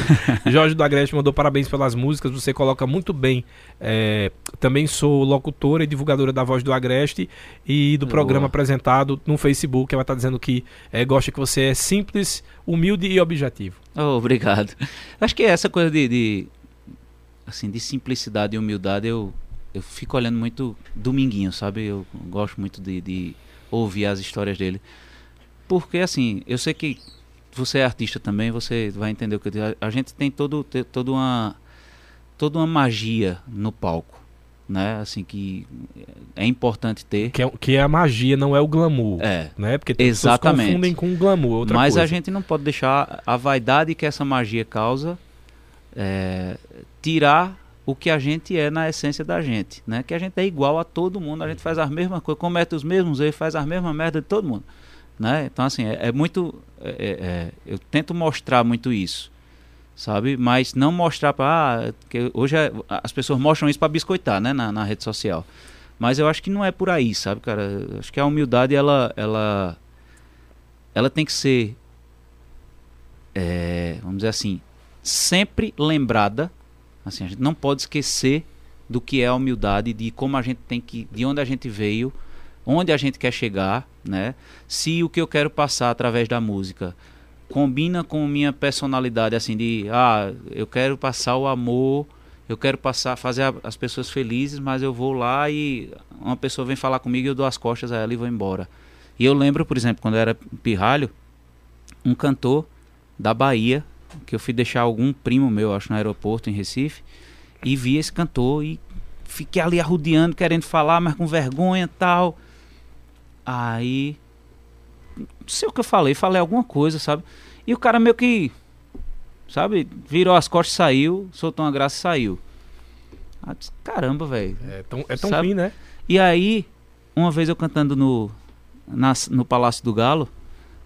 Jorge do Agreste mandou parabéns pelas músicas. Você coloca muito bem. É, também sou locutora e divulgadora da Voz do Agreste e do Boa. programa apresentado no Facebook. Ela está dizendo que é, gosta que você é simples, humilde e objetivo. Oh, obrigado. Acho que essa coisa de, de assim, de simplicidade e humildade eu eu fico olhando muito Dominguinho, sabe? Eu gosto muito de, de, ouvir as histórias dele. Porque, assim, eu sei que você é artista também, você vai entender o que eu digo. A, gente tem todo, toda, uma, toda uma magia no palco, né? Assim, que é importante ter. Que é, que é a magia, não é o glamour. É. Né? Porque exatamente. pessoas confundem com o glamour, outra Mas coisa. a gente não pode deixar a vaidade que essa magia causa é, tirar o que a gente é na essência da gente, né? Que a gente é igual a todo mundo, a gente faz as mesmas coisas, comete os mesmos erros, faz as mesmas merdas de todo mundo, né? Então assim é, é muito, é, é, é eu tento mostrar muito isso, sabe? Mas não mostrar para ah, que hoje é, as pessoas mostram isso para biscoitar, né? Na, na, rede social, mas eu acho que não é por aí, sabe, cara? Eu acho que a humildade ela, ela, ela tem que ser, é, vamos dizer assim, sempre lembrada Assim, a gente não pode esquecer do que é a humildade, de como a gente tem que, de onde a gente veio, onde a gente quer chegar, né? Se o que eu quero passar através da música combina com minha personalidade, assim, de, ah, eu quero passar o amor, eu quero passar, fazer a, as pessoas felizes, mas eu vou lá e uma pessoa vem falar comigo eu dou as costas a ela e vou embora. E eu lembro, por exemplo, quando eu era pirralho, um cantor da Bahia que eu fui deixar algum primo meu, acho, no aeroporto em Recife, e vi esse cantor e fiquei ali arrudeando, querendo falar, mas com vergonha e tal. Aí, não sei o que eu falei, falei alguma coisa, sabe? E o cara meio que, sabe, virou as costas e saiu, soltou uma graça e saiu. Disse, Caramba, velho. É tão, é tão ruim, né? E aí, uma vez eu cantando no, na, no Palácio do Galo,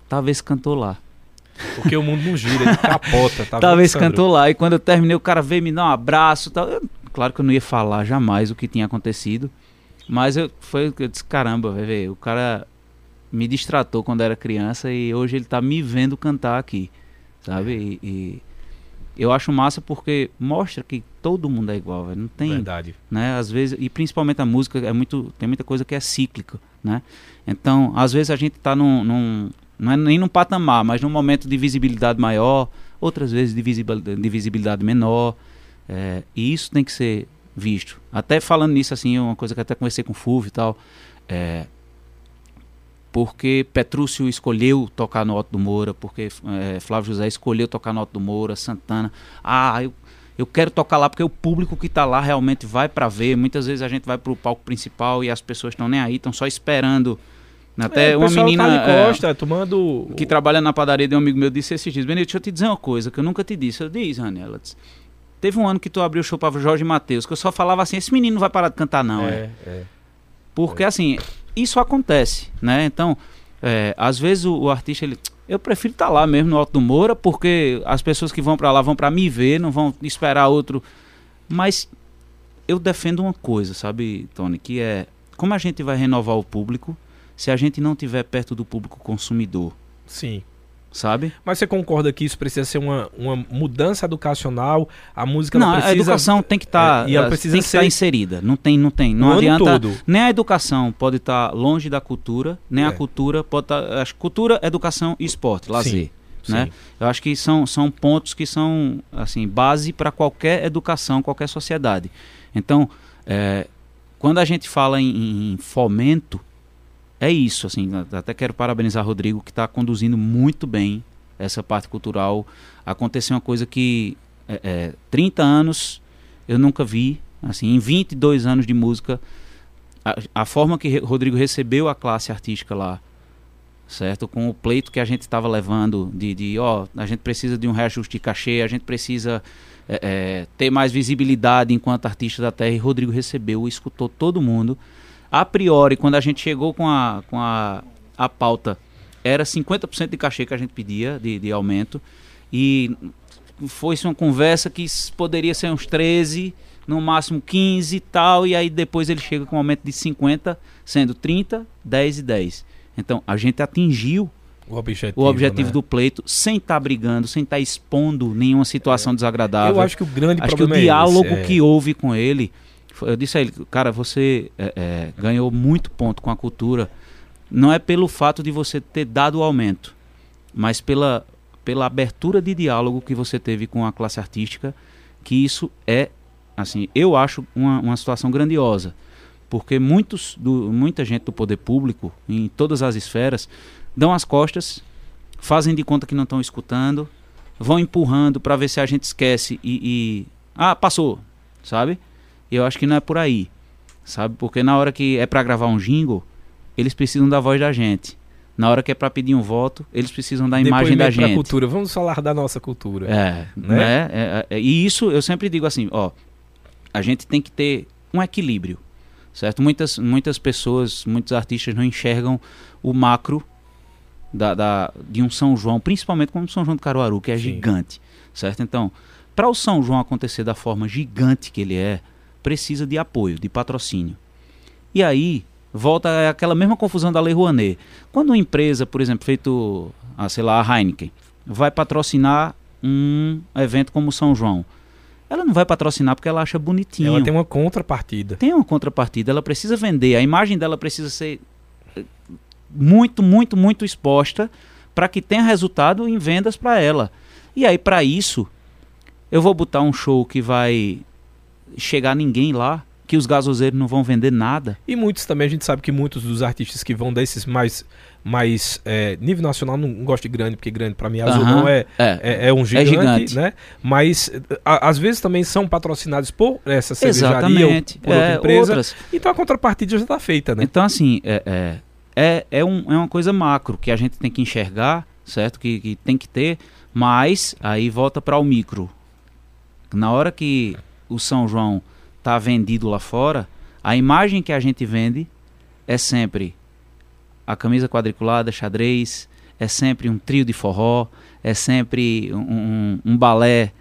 tava esse cantor lá. Porque o mundo não gira, ele capota. Tá Talvez cantou lá. E quando eu terminei, o cara veio me dar um abraço. Tal. Eu, claro que eu não ia falar jamais o que tinha acontecido. Mas eu, foi, eu disse, caramba, velho, o cara me distratou quando era criança e hoje ele tá me vendo cantar aqui, sabe? E, e eu acho massa porque mostra que todo mundo é igual, velho. Não tem, Verdade. né? Às vezes e principalmente a música é muito tem muita coisa que é cíclica, né? Então, às vezes a gente tá num, num não é nem num patamar, mas num momento de visibilidade maior, outras vezes de visibilidade, de visibilidade menor. É, e isso tem que ser visto. Até falando nisso, assim, uma coisa que até conversei com o Fulvio e tal. É, porque Petrúcio escolheu tocar no Otto do Moura, porque é, Flávio José escolheu tocar no Otto do Moura, Santana. Ah, eu, eu quero tocar lá porque o público que está lá realmente vai para ver. Muitas vezes a gente vai para o palco principal e as pessoas estão nem aí, estão só esperando até é, uma menina tá Costa, é, tomando... que trabalha na padaria de um amigo meu disse esses dias, Benito, deixa eu te dizer uma coisa que eu nunca te disse. Eu disse, Rani, ela disse, teve um ano que tu abriu o show para Jorge Matheus, que eu só falava assim, esse menino não vai parar de cantar não, é. é. é. Porque assim, isso acontece, né? Então, é, às vezes o, o, artista, ele, eu prefiro estar tá lá mesmo no Alto do Moura, porque as pessoas que vão para lá vão para me ver, não vão esperar outro. Mas eu defendo uma coisa, sabe, Tony, que é como a gente vai renovar o público, se a gente não tiver perto do público consumidor. Sim. Sabe? Mas você concorda que isso precisa ser uma, uma mudança educacional? A música não, precisa... a educação tem que estar tá, é, precisa tem que estar tá inserida. Não tem, não tem, não adianta. Todo. Nem a educação pode estar tá longe da cultura, nem é. a cultura pode estar. Tá, acho cultura, educação e esporte, lazer. Sim. Né? Eu acho que são, são pontos que são assim base para qualquer educação, qualquer sociedade. Então, é, quando a gente fala em, em fomento, é isso, assim, até quero parabenizar Rodrigo que está conduzindo muito bem essa parte cultural. Aconteceu uma coisa que é, é, 30 anos eu nunca vi, assim, em 22 anos de música, a, a forma que Rodrigo recebeu a classe artística lá, certo? Com o pleito que a gente estava levando de, de, ó, a gente precisa de um reajuste de cachê, a gente precisa é, é, ter mais visibilidade enquanto artista da terra. E Rodrigo recebeu, escutou todo mundo. A priori, quando a gente chegou com a, com a, a pauta, era 50% de cachê que a gente pedia de, de aumento. E foi-se uma conversa que poderia ser uns 13, no máximo 15 e tal. E aí depois ele chega com um aumento de 50, sendo 30, 10 e 10. Então a gente atingiu o objetivo, o objetivo né? do pleito sem estar tá brigando, sem estar tá expondo nenhuma situação é. desagradável. Eu acho que o grande acho problema que o diálogo é esse, é... que houve com ele, eu disse a ele, cara, você é, é, ganhou muito ponto com a cultura. Não é pelo fato de você ter dado o aumento, mas pela, pela abertura de diálogo que você teve com a classe artística, que isso é, assim, eu acho uma, uma situação grandiosa porque muitos do, muita gente do poder público, em todas as esferas, dão as costas, fazem de conta que não estão escutando, vão empurrando para ver se a gente esquece e, e, Ah, passou, sabe? Eu acho que não é por aí, sabe? Porque na hora que é para gravar um jingle, eles precisam da voz da gente. Na hora que é para pedir um voto, eles precisam da imagem da gente. cultura. Vamos falar da nossa cultura. É, né? né? É, é, e isso eu sempre digo assim, ó, a gente tem que ter um equilíbrio certo? Muitas, muitas pessoas, muitos artistas não enxergam o macro da, da, de um São João, principalmente como o São João do Caruaru, que é Sim. gigante, certo? Então, para o São João acontecer da forma gigante que ele é, precisa de apoio, de patrocínio. E aí, volta aquela mesma confusão da Lei Rouanet. Quando uma empresa, por exemplo, feito, ah, sei lá, a Heineken, vai patrocinar um evento como o São João, ela não vai patrocinar porque ela acha bonitinho. Ela tem uma contrapartida. Tem uma contrapartida, ela precisa vender, a imagem dela precisa ser eh, muito, muito, muito exposta para que tenha resultado em vendas para ela. E aí, para isso, eu vou botar um show que vai chegar ninguém lá, que os gasoseiros não vão vender nada. E muitos também, a gente sabe que muitos dos artistas que vão desses mais mas é, nível nacional não gosto de grande, porque grande para mim azul não é, é, é, é, um gigante, é gigante, né? Mas a, às vezes também são patrocinados por essa cervejaria Exatamente. ou por outra é, empresa. Outras. Então a contrapartida já está feita, né? Então assim, é, é, é, é, um, é uma coisa macro que a gente tem que enxergar, certo? Que, que tem que ter, mas aí volta para o micro. Na hora que o São João está vendido lá fora, a imagem que a gente vende é sempre a camisa quadriculada, xadrez, é sempre um trio de forró, é sempre um, um, um balé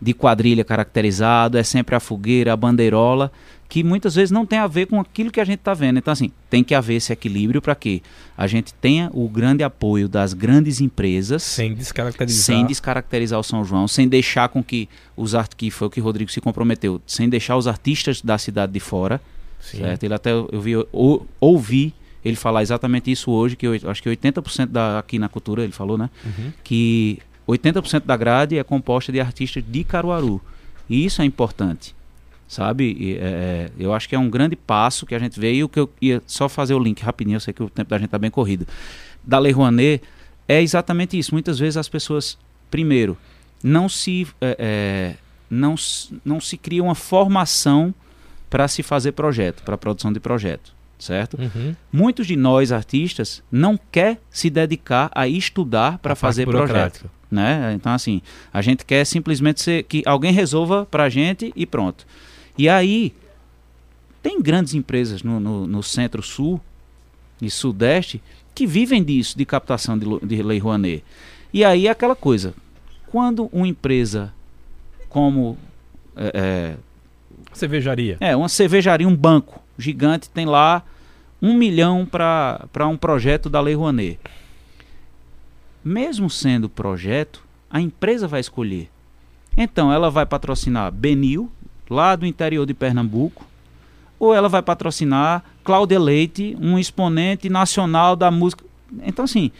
de quadrilha caracterizado, é sempre a fogueira, a bandeirola, que muitas vezes não tem a ver com aquilo que a gente está vendo. Então, assim, tem que haver esse equilíbrio para que a gente tenha o grande apoio das grandes empresas. Sem descaracterizar. Sem descaracterizar o São João, sem deixar com que os artistas, que foi o que o Rodrigo se comprometeu, sem deixar os artistas da cidade de fora. Sim. Certo? Ele até, eu vi, ou, ouvi ele falar exatamente isso hoje, que eu, acho que 80% da, aqui na cultura, ele falou, né? Uhum. Que 80% da grade é composta de artistas de Caruaru. E isso é importante, sabe? E, é, é eu acho que é um grande passo que a gente vê. E o que eu ia só fazer o link rapidinho, eu sei que o tempo da gente está bem corrido. Da Lei Rouanet é exatamente isso. Muitas vezes as pessoas, primeiro, não se, é, é não, não se cria uma formação para se fazer projeto, para produção de projeto certo? Uhum. Muitos de nós artistas não quer se dedicar a estudar para fazer projeto, né? Então assim, a gente quer simplesmente ser, que alguém resolva para a gente e pronto. E aí tem grandes empresas no, no, no centro-sul e sudeste que vivem disso, de captação de, de lei Rouanet. E aí é aquela coisa, quando uma empresa como é, é, cervejaria, é uma cervejaria, um banco gigante tem lá um milhão para um projeto da Lei Rouanet. Mesmo sendo projeto, a empresa vai escolher. Então, ela vai patrocinar Benil, lá do interior de Pernambuco, ou ela vai patrocinar Cláudia Leite, um exponente nacional da música. Então, assim,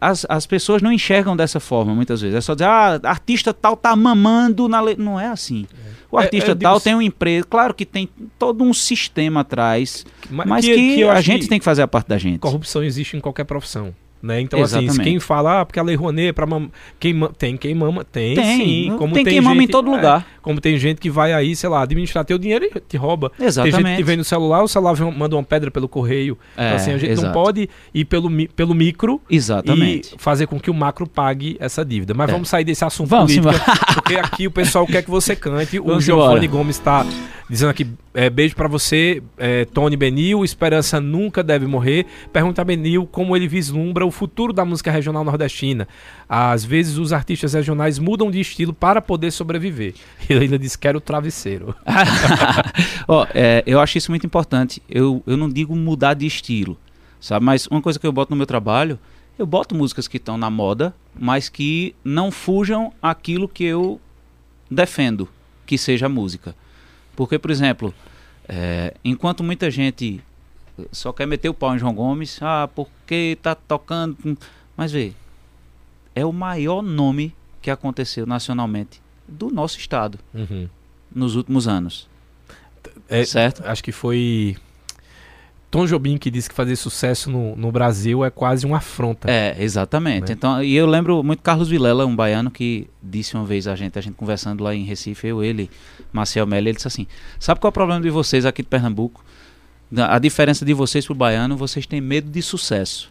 as, as pessoas não enxergam dessa forma muitas vezes. É só dizer, ah, artista tal tá mamando na lei. Não é assim. É. O é, artista é, tal digo... tem uma empresa, claro que tem todo um sistema atrás, mas, mas que, que, que a gente que tem que fazer a parte da gente. Corrupção existe em qualquer profissão. Né? Então, Exatamente. assim, quem fala, ah, porque a Lei Rouanet é pra mam... quem ma- tem quem mama, tem, Tem, sim. Como tem quem mama em todo é, lugar. como tem gente que vai aí, sei lá, administrar teu dinheiro e te rouba. Tem gente que Exatamente. vem no celular, o celular vem- manda uma pedra pelo correio. É, então, assim, a gente não exato. pode ir pelo, pelo micro Exatamente. e fazer com que o macro pague essa dívida. Mas É. vamos sair desse assunto Vamos política, porque aqui o pessoal quer que você cante. O Giovanni. Gomes está dizendo aqui, é, beijo pra você, é, Tony Benil, esperança nunca deve morrer. Pergunta a Benil como ele vislumbra o futuro da música regional nordestina. Às vezes os artistas regionais mudam de estilo para poder sobreviver. Ele ainda diz, quero travesseiro. Ó, é, eu acho isso muito importante. Eu, eu não digo mudar de estilo, sabe? Mas uma coisa que eu boto no meu trabalho, eu boto músicas que estão na moda, mas que não fujam aquilo que eu defendo que seja música. Porque, por exemplo, é, enquanto muita gente só quer meter o pau em João Gomes, ah, porque tá tocando. Mas vê, é o maior nome que aconteceu nacionalmente do nosso estado Uhum. nos últimos anos. É, Certo? Acho que foi Tom Jobim que disse que fazer sucesso no, no Brasil é quase uma afronta. É, exatamente. Né? Então, e eu lembro muito Carlos Vilela, um baiano que disse uma vez a gente, a gente conversando lá em Recife, eu, ele, Marcel Mello, ele disse assim: "Sabe qual é o problema de vocês aqui de Pernambuco? A diferença de vocês pro baiano, vocês têm medo de sucesso.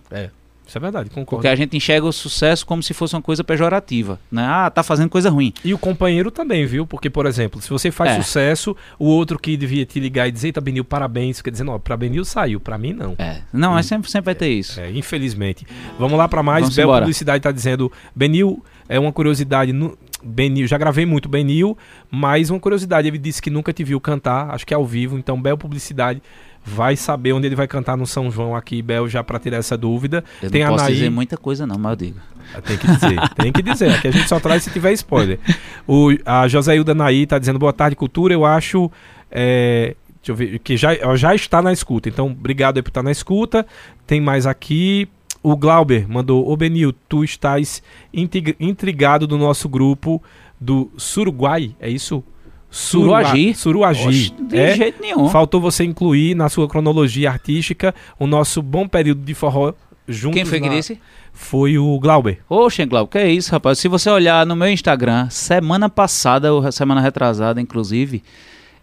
Isso é verdade, concordo. Porque a gente enxerga o sucesso como se fosse uma coisa pejorativa, né? Ah, tá fazendo coisa ruim. E o companheiro também, viu? Porque, por exemplo, se você faz É. sucesso, o outro que devia te ligar e dizer, eita, Benil, parabéns, fica dizendo, ó, pra Benil saiu, pra mim não. É. Não, mas sempre, sempre vai ter isso. É, infelizmente. Vamos lá pra mais. Vamos Bel embora. Publicidade tá dizendo, Benil, é uma curiosidade, no, Benil, já gravei muito Benil, mas uma curiosidade, ele disse que nunca te viu cantar, acho que é ao vivo, então Bel Publicidade vai saber onde ele vai cantar no São João aqui, Bel, já pra tirar essa dúvida. Eu Tem não posso Naí- dizer muita coisa não, mas eu digo. Tem que dizer, tem que dizer. Aqui a gente só traz se tiver spoiler. O, a Joséilda Naí tá dizendo boa tarde, cultura. Eu acho. é, deixa eu ver, que já, já está na escuta. Então, obrigado aí por estar na escuta. Tem mais aqui. O Glauber mandou: Ô Benil, tu estás intrig- intrigado do nosso grupo do Suruguai, é isso? Surua- Suruagi? Suruagi. Oxe, de é? jeito nenhum. Faltou você incluir na sua cronologia artística o nosso bom período de forró juntos. Quem foi que na- disse? Foi o Glauber. Oxe, Glauco, que é isso, rapaz? Se você olhar no meu Instagram, semana passada, ou semana retrasada, inclusive,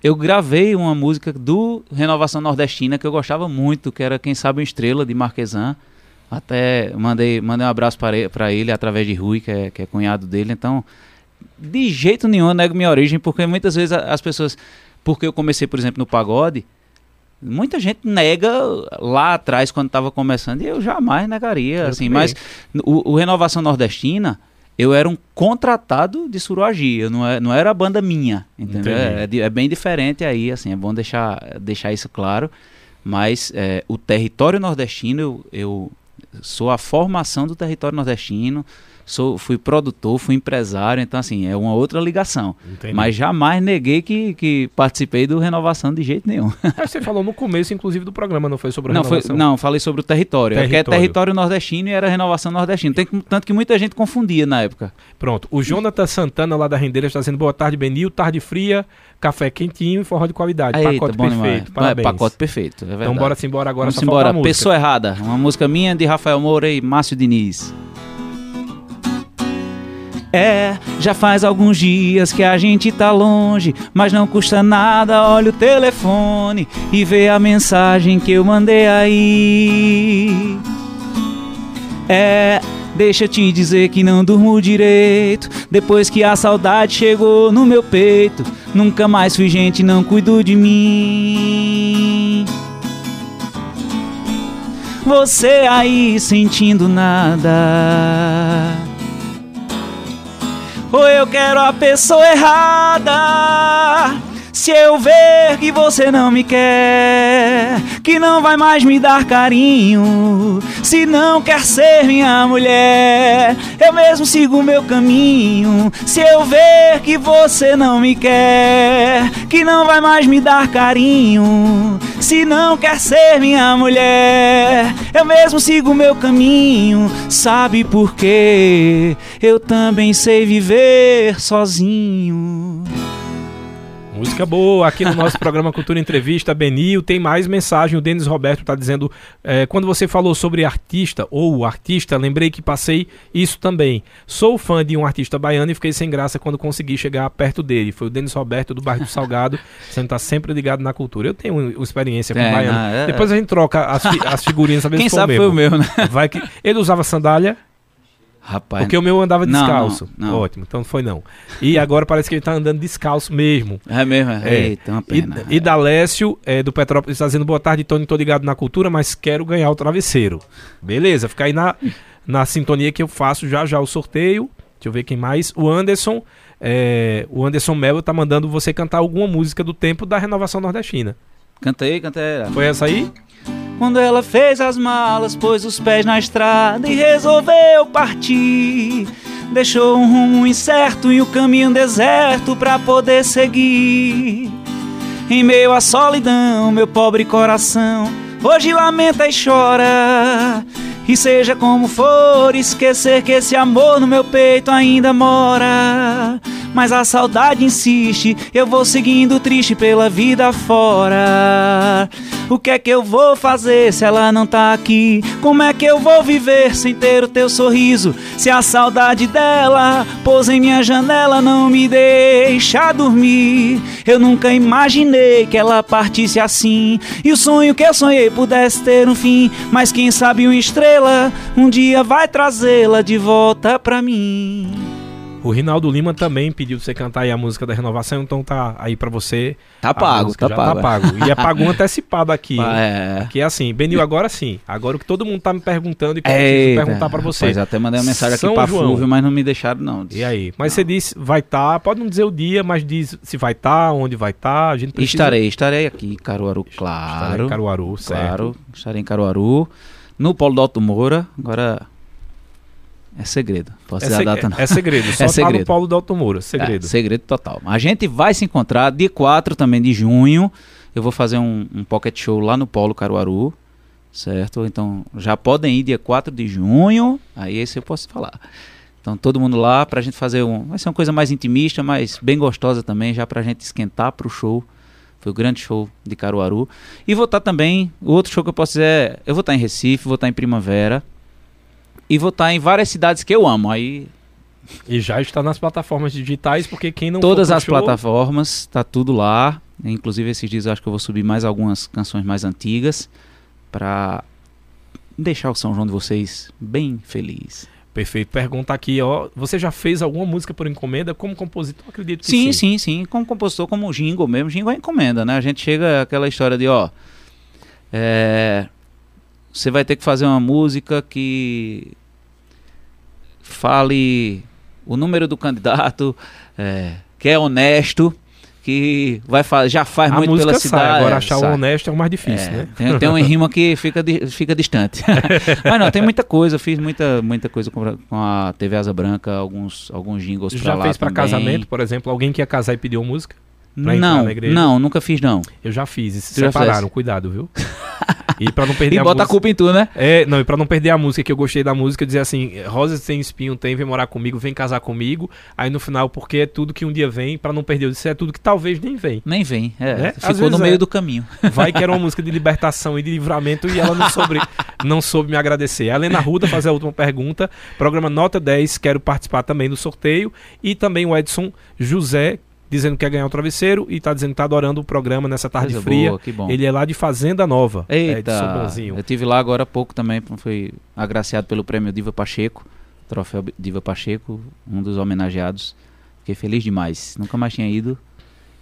eu gravei uma música do Renovação Nordestina que eu gostava muito, que era Quem Sabe uma Estrela, de Marquesan. Até mandei, mandei um abraço para ele, pra ele através de Rui, que é, que é cunhado dele. Então, de jeito nenhum eu nego minha origem, porque muitas vezes as pessoas. Porque eu comecei, por exemplo, no pagode. Muita gente nega lá atrás, quando estava começando, e eu jamais negaria. Eu assim, também. mas o, o Renovação Nordestina, eu era um contratado de Suruagi, eu não, é- não era a banda minha, entendeu? É, di- é bem diferente aí, assim, é bom deixar, deixar isso claro. Mas é, o território nordestino, eu, eu sou a formação do território nordestino, sou, fui produtor, fui empresário, então assim, é uma outra ligação. Entendi. Mas jamais neguei que, que participei do Renovação de jeito nenhum. Mas você falou no começo, inclusive, do programa, não foi sobre a Não, foi, renovação? não, falei sobre o território. É que é Território. território nordestino e era renovação nordestina. Tem, tanto que muita gente confundia na época. Pronto. O Jonathan Santana, lá da Rendeira, está dizendo boa tarde, Benil. Tarde fria, café quentinho e forró de qualidade. Eita, pacote perfeito. demais. É, pacote perfeito. É Então verdade. bora sim, bora agora. Vamos embora. Pessoa Errada. Uma música minha de Rafael Moura e Márcio Diniz. É, já faz alguns dias que a gente tá longe, mas não custa nada, olha o telefone e vê a mensagem que eu mandei aí. É, deixa eu te dizer que não durmo direito, depois que a saudade chegou no meu peito, nunca mais fui gente, não cuido de mim. Você aí sentindo nada. Ou eu quero a pessoa errada. Se eu ver que você não me quer, que não vai mais me dar carinho, se não quer ser minha mulher, eu mesmo sigo meu caminho. Se eu ver que você não me quer, que não vai mais me dar carinho, se não quer ser minha mulher, eu mesmo sigo meu caminho. Sabe por quê? Eu também sei viver sozinho. Música boa, aqui no nosso programa Cultura Entrevista, Benil, tem mais mensagem, o Denis Roberto está dizendo, é, quando você falou sobre artista, ou artista, lembrei que passei isso também. Sou fã de um artista baiano e fiquei sem graça quando consegui chegar perto dele. Foi o Denis Roberto, do bairro do Salgado, você está sempre ligado na cultura. Eu tenho uma experiência com é, baiano. Não, é, Depois a gente troca as, fi as figurinhas, Quem sabe foi o meu, né? Vai que... Ele usava sandália, Rapaz. Porque o meu andava descalço. Não, não, Ótimo, então não foi não. E agora parece que ele tá andando descalço mesmo. É mesmo, é. Eita, uma pena. E, e da Lécio, é, do Petrópolis, está dizendo boa tarde, Tony, tô ligado na cultura, mas quero ganhar o travesseiro. Beleza, fica aí na, na sintonia que eu faço já já o sorteio. Deixa eu ver quem mais. O Anderson, é, o Anderson Melo tá mandando você cantar alguma música do tempo da renovação nordestina. Cantei, cantei. Foi essa aí? Quando ela fez as malas, pôs os pés na estrada e resolveu partir. Deixou um rumo incerto e o caminho deserto para poder seguir. Em meio à solidão, meu pobre coração hoje lamenta e chora. E seja como for, esquecer que esse amor no meu peito ainda mora. Mas a saudade insiste, eu vou seguindo triste pela vida fora. O que é que eu vou fazer se ela não tá aqui? Como é que eu vou viver sem ter o teu sorriso? Se a saudade dela pôs em minha janela, não me deixa dormir. Eu nunca imaginei que ela partisse assim. E o sonho que eu sonhei pudesse ter um fim. Mas quem sabe uma estrela um dia vai trazê-la de volta pra mim. O Rinaldo Lima também pediu você cantar aí a música da renovação, então tá aí para você. Tá pago, tá, tá pago. tá pago. E é pago antecipado aqui. É. Aqui é assim, Benil, agora sim. Agora o que todo mundo tá me perguntando e que eu perguntar para você. Pois até mandei uma mensagem São aqui pra João. Mas não me deixaram não. E aí? Mas não. você disse vai estar, tá, pode não dizer o dia, mas diz se vai estar, tá, onde vai estar, tá, a gente precisa... Estarei, estarei aqui, Caruaru, claro. Estarei em Caruaru, certo. Claro, estarei em Caruaru. No Polo do Alto Moura, agora é segredo. Posso é dizer a data não. É segredo. Só é segredo. tá no Paulo do Alto Moura. Segredo. É, segredo total. A gente vai se encontrar dia 4 também de junho. Eu vou fazer um, um pocket show lá no Polo Caruaru. Certo? Então já podem ir dia 4 de junho. Aí esse eu posso falar. Então todo mundo lá pra gente fazer um. Vai ser uma coisa mais intimista, mas bem gostosa também, já pra gente esquentar pro show. Foi o grande show de Caruaru. E vou estar também. O outro show que eu posso dizer é. Eu vou estar em Recife, vou estar em Primavera e vou estar em várias cidades que eu amo. Aí e já está nas plataformas digitais, porque quem não Todas as show... plataformas, está tudo lá. Inclusive esses dias eu acho que eu vou subir mais algumas canções mais antigas para deixar o São João de vocês bem feliz. Perfeito. Pergunta aqui, ó, você já fez alguma música por encomenda como compositor? Acredito que sim. Sim, sim, sim. Como compositor, como jingle mesmo. Jingle é encomenda, né? A gente chega aquela história de, ó, é, você vai ter que fazer uma música que fale o número do candidato, é, que é honesto, que vai já faz a muito pela sai, cidade. Agora achar sai. o honesto é o mais difícil, é, né? Tem, tem uma rima que fica, fica distante. Mas não, tem muita coisa. Fiz muita, muita coisa com, a TV Asa Branca, alguns, alguns jingles Já fez para casamento, por exemplo? Alguém que ia casar e pediu música? Não, não, nunca fiz não. Eu já fiz, e se tu separaram, cuidado, viu? E pra não perder e a bota música... a culpa em tu, né? É, não, e pra não perder a música, que eu gostei da música, dizer assim, Rosas sem espinho tem, vem morar comigo, vem casar comigo. Aí no final, porque é tudo que um dia vem, pra não perder, isso é tudo que talvez nem vem. Nem vem, é. Né? Ficou no meio é. do caminho. Vai que era uma música de libertação e de livramento e ela não soube, não soube me agradecer. A Helena Ruda fazer a última pergunta. Programa Nota 10, quero participar também do sorteio. E também o Edson José, dizendo que quer ganhar o travesseiro e tá dizendo que tá adorando o programa nessa tarde Coisa fria. Boa, que bom. Ele é lá de Fazenda Nova. Eita, é eu tive lá agora há pouco também, foi agraciado pelo prêmio Diva Pacheco, troféu Diva Pacheco, um dos homenageados. Fiquei feliz demais. Nunca mais tinha ido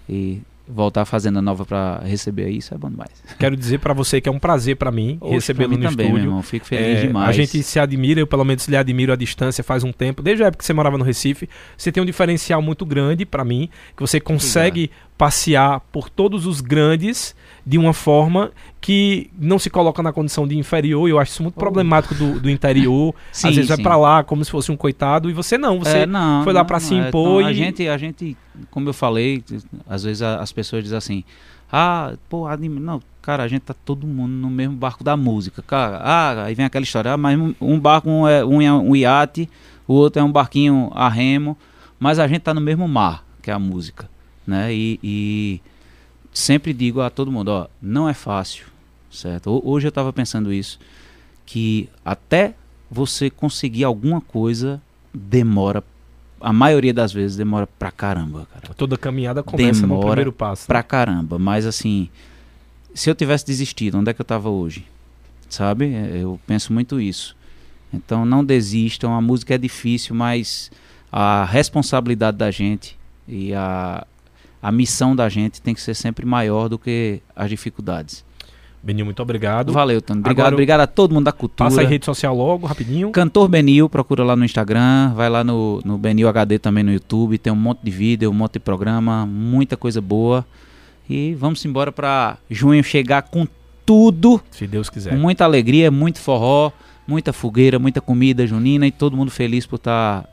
e voltar a Fazenda Nova para receber isso é bom demais. Quero dizer para você que é um prazer para mim recebê-lo no também, estúdio. Irmão, fico feliz é, demais. A gente se admira, eu pelo menos lhe admiro à distância faz um tempo, desde a época que você morava no Recife. Você tem um diferencial muito grande para mim, que você consegue Obrigado. passear por todos os grandes de uma forma que não se coloca na condição de inferior. Eu acho isso muito oh. problemático do, do interior. sim, Às vezes sim. vai para lá como se fosse um coitado e você não. Você é, não, foi lá para se é, impor. Não, e... a, gente, a gente, como eu falei, às vezes as pessoas dizem assim: ah, pô, anime. Não, cara, a gente tá todo mundo no mesmo barco da música. Cara, ah, aí vem aquela história: ah, mas um barco um é, um é um iate, o outro é um barquinho a remo, mas a gente tá no mesmo mar, que é a música. né? E, e sempre digo a todo mundo, ó, não é fácil, certo? Hoje eu estava pensando isso, que até você conseguir alguma coisa demora a maioria das vezes demora pra caramba, cara. Toda caminhada começa demora no primeiro passo. Pra caramba, mas assim, se eu tivesse desistido, onde é que eu tava hoje? Sabe? Eu penso muito isso. Então não desistam, a música é difícil, mas a responsabilidade da gente e a, a missão da gente tem que ser sempre maior do que as dificuldades. Benil, muito obrigado. Valeu, Tony. Obrigado, Agora, obrigado a todo mundo da cultura. Passa aí rede social logo, rapidinho. Cantor Benil, procura lá no Instagram, vai lá no, no Benil HD também no YouTube, tem um monte de vídeo, um monte de programa, muita coisa boa. E vamos embora para junho chegar com tudo. Se Deus quiser. Com muita alegria, muito forró, muita fogueira, muita comida junina e todo mundo feliz por estar tá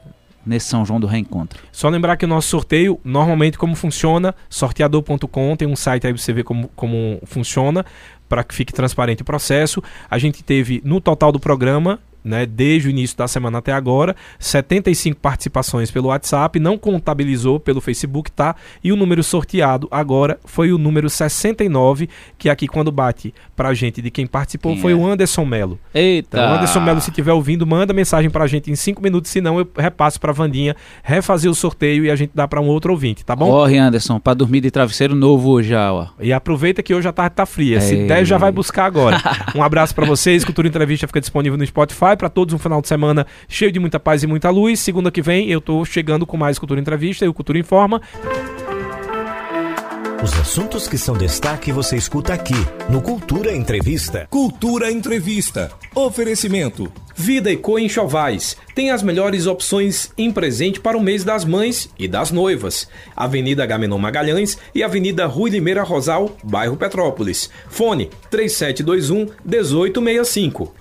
nesse São João do Reencontro. Só lembrar que o nosso sorteio, normalmente como funciona, sorteador.com, tem um site aí pra você ver como, como funciona para que fique transparente o processo. A gente teve no total do programa né, desde o início da semana até agora, 75 participações pelo WhatsApp, não contabilizou pelo Facebook, tá? E o número sorteado agora foi o número 69, que aqui quando bate pra gente de quem participou quem foi é? o Anderson Melo. Eita! Então, Anderson Melo, se estiver ouvindo, manda mensagem pra gente em 5 minutos, senão eu repasso pra Vandinha refazer o sorteio e a gente dá pra um outro ouvinte, tá bom? Corre, Anderson, pra dormir de travesseiro novo já, ó. E aproveita que hoje a tarde tá fria, Ei. se der já vai buscar agora. um abraço para vocês, Cultura Entrevista fica disponível no Spotify, para todos um final de semana cheio de muita paz e muita luz. Segunda que vem eu tô chegando com mais Cultura Entrevista e o Cultura Informa. Os assuntos que são destaque você escuta aqui no Cultura Entrevista. Cultura Entrevista. Oferecimento. Vida e Co Enxovais tem as melhores opções em presente para o mês das mães e das noivas. Avenida Gamenon Magalhães e Avenida Rui Limeira Rosal, bairro Petrópolis. Fone 3721 1865.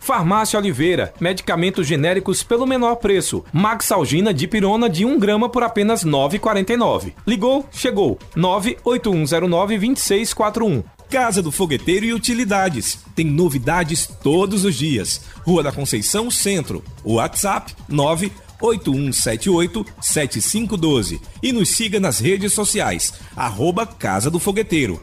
Farmácia Oliveira, medicamentos genéricos pelo menor preço. Maxalgina de pirona de 1 grama por apenas R$ 9,49. Ligou? Chegou. 981092641. Casa do Fogueteiro e Utilidades. Tem novidades todos os dias. Rua da Conceição Centro. WhatsApp 981787512. E nos siga nas redes sociais. Arroba Casa do Fogueteiro.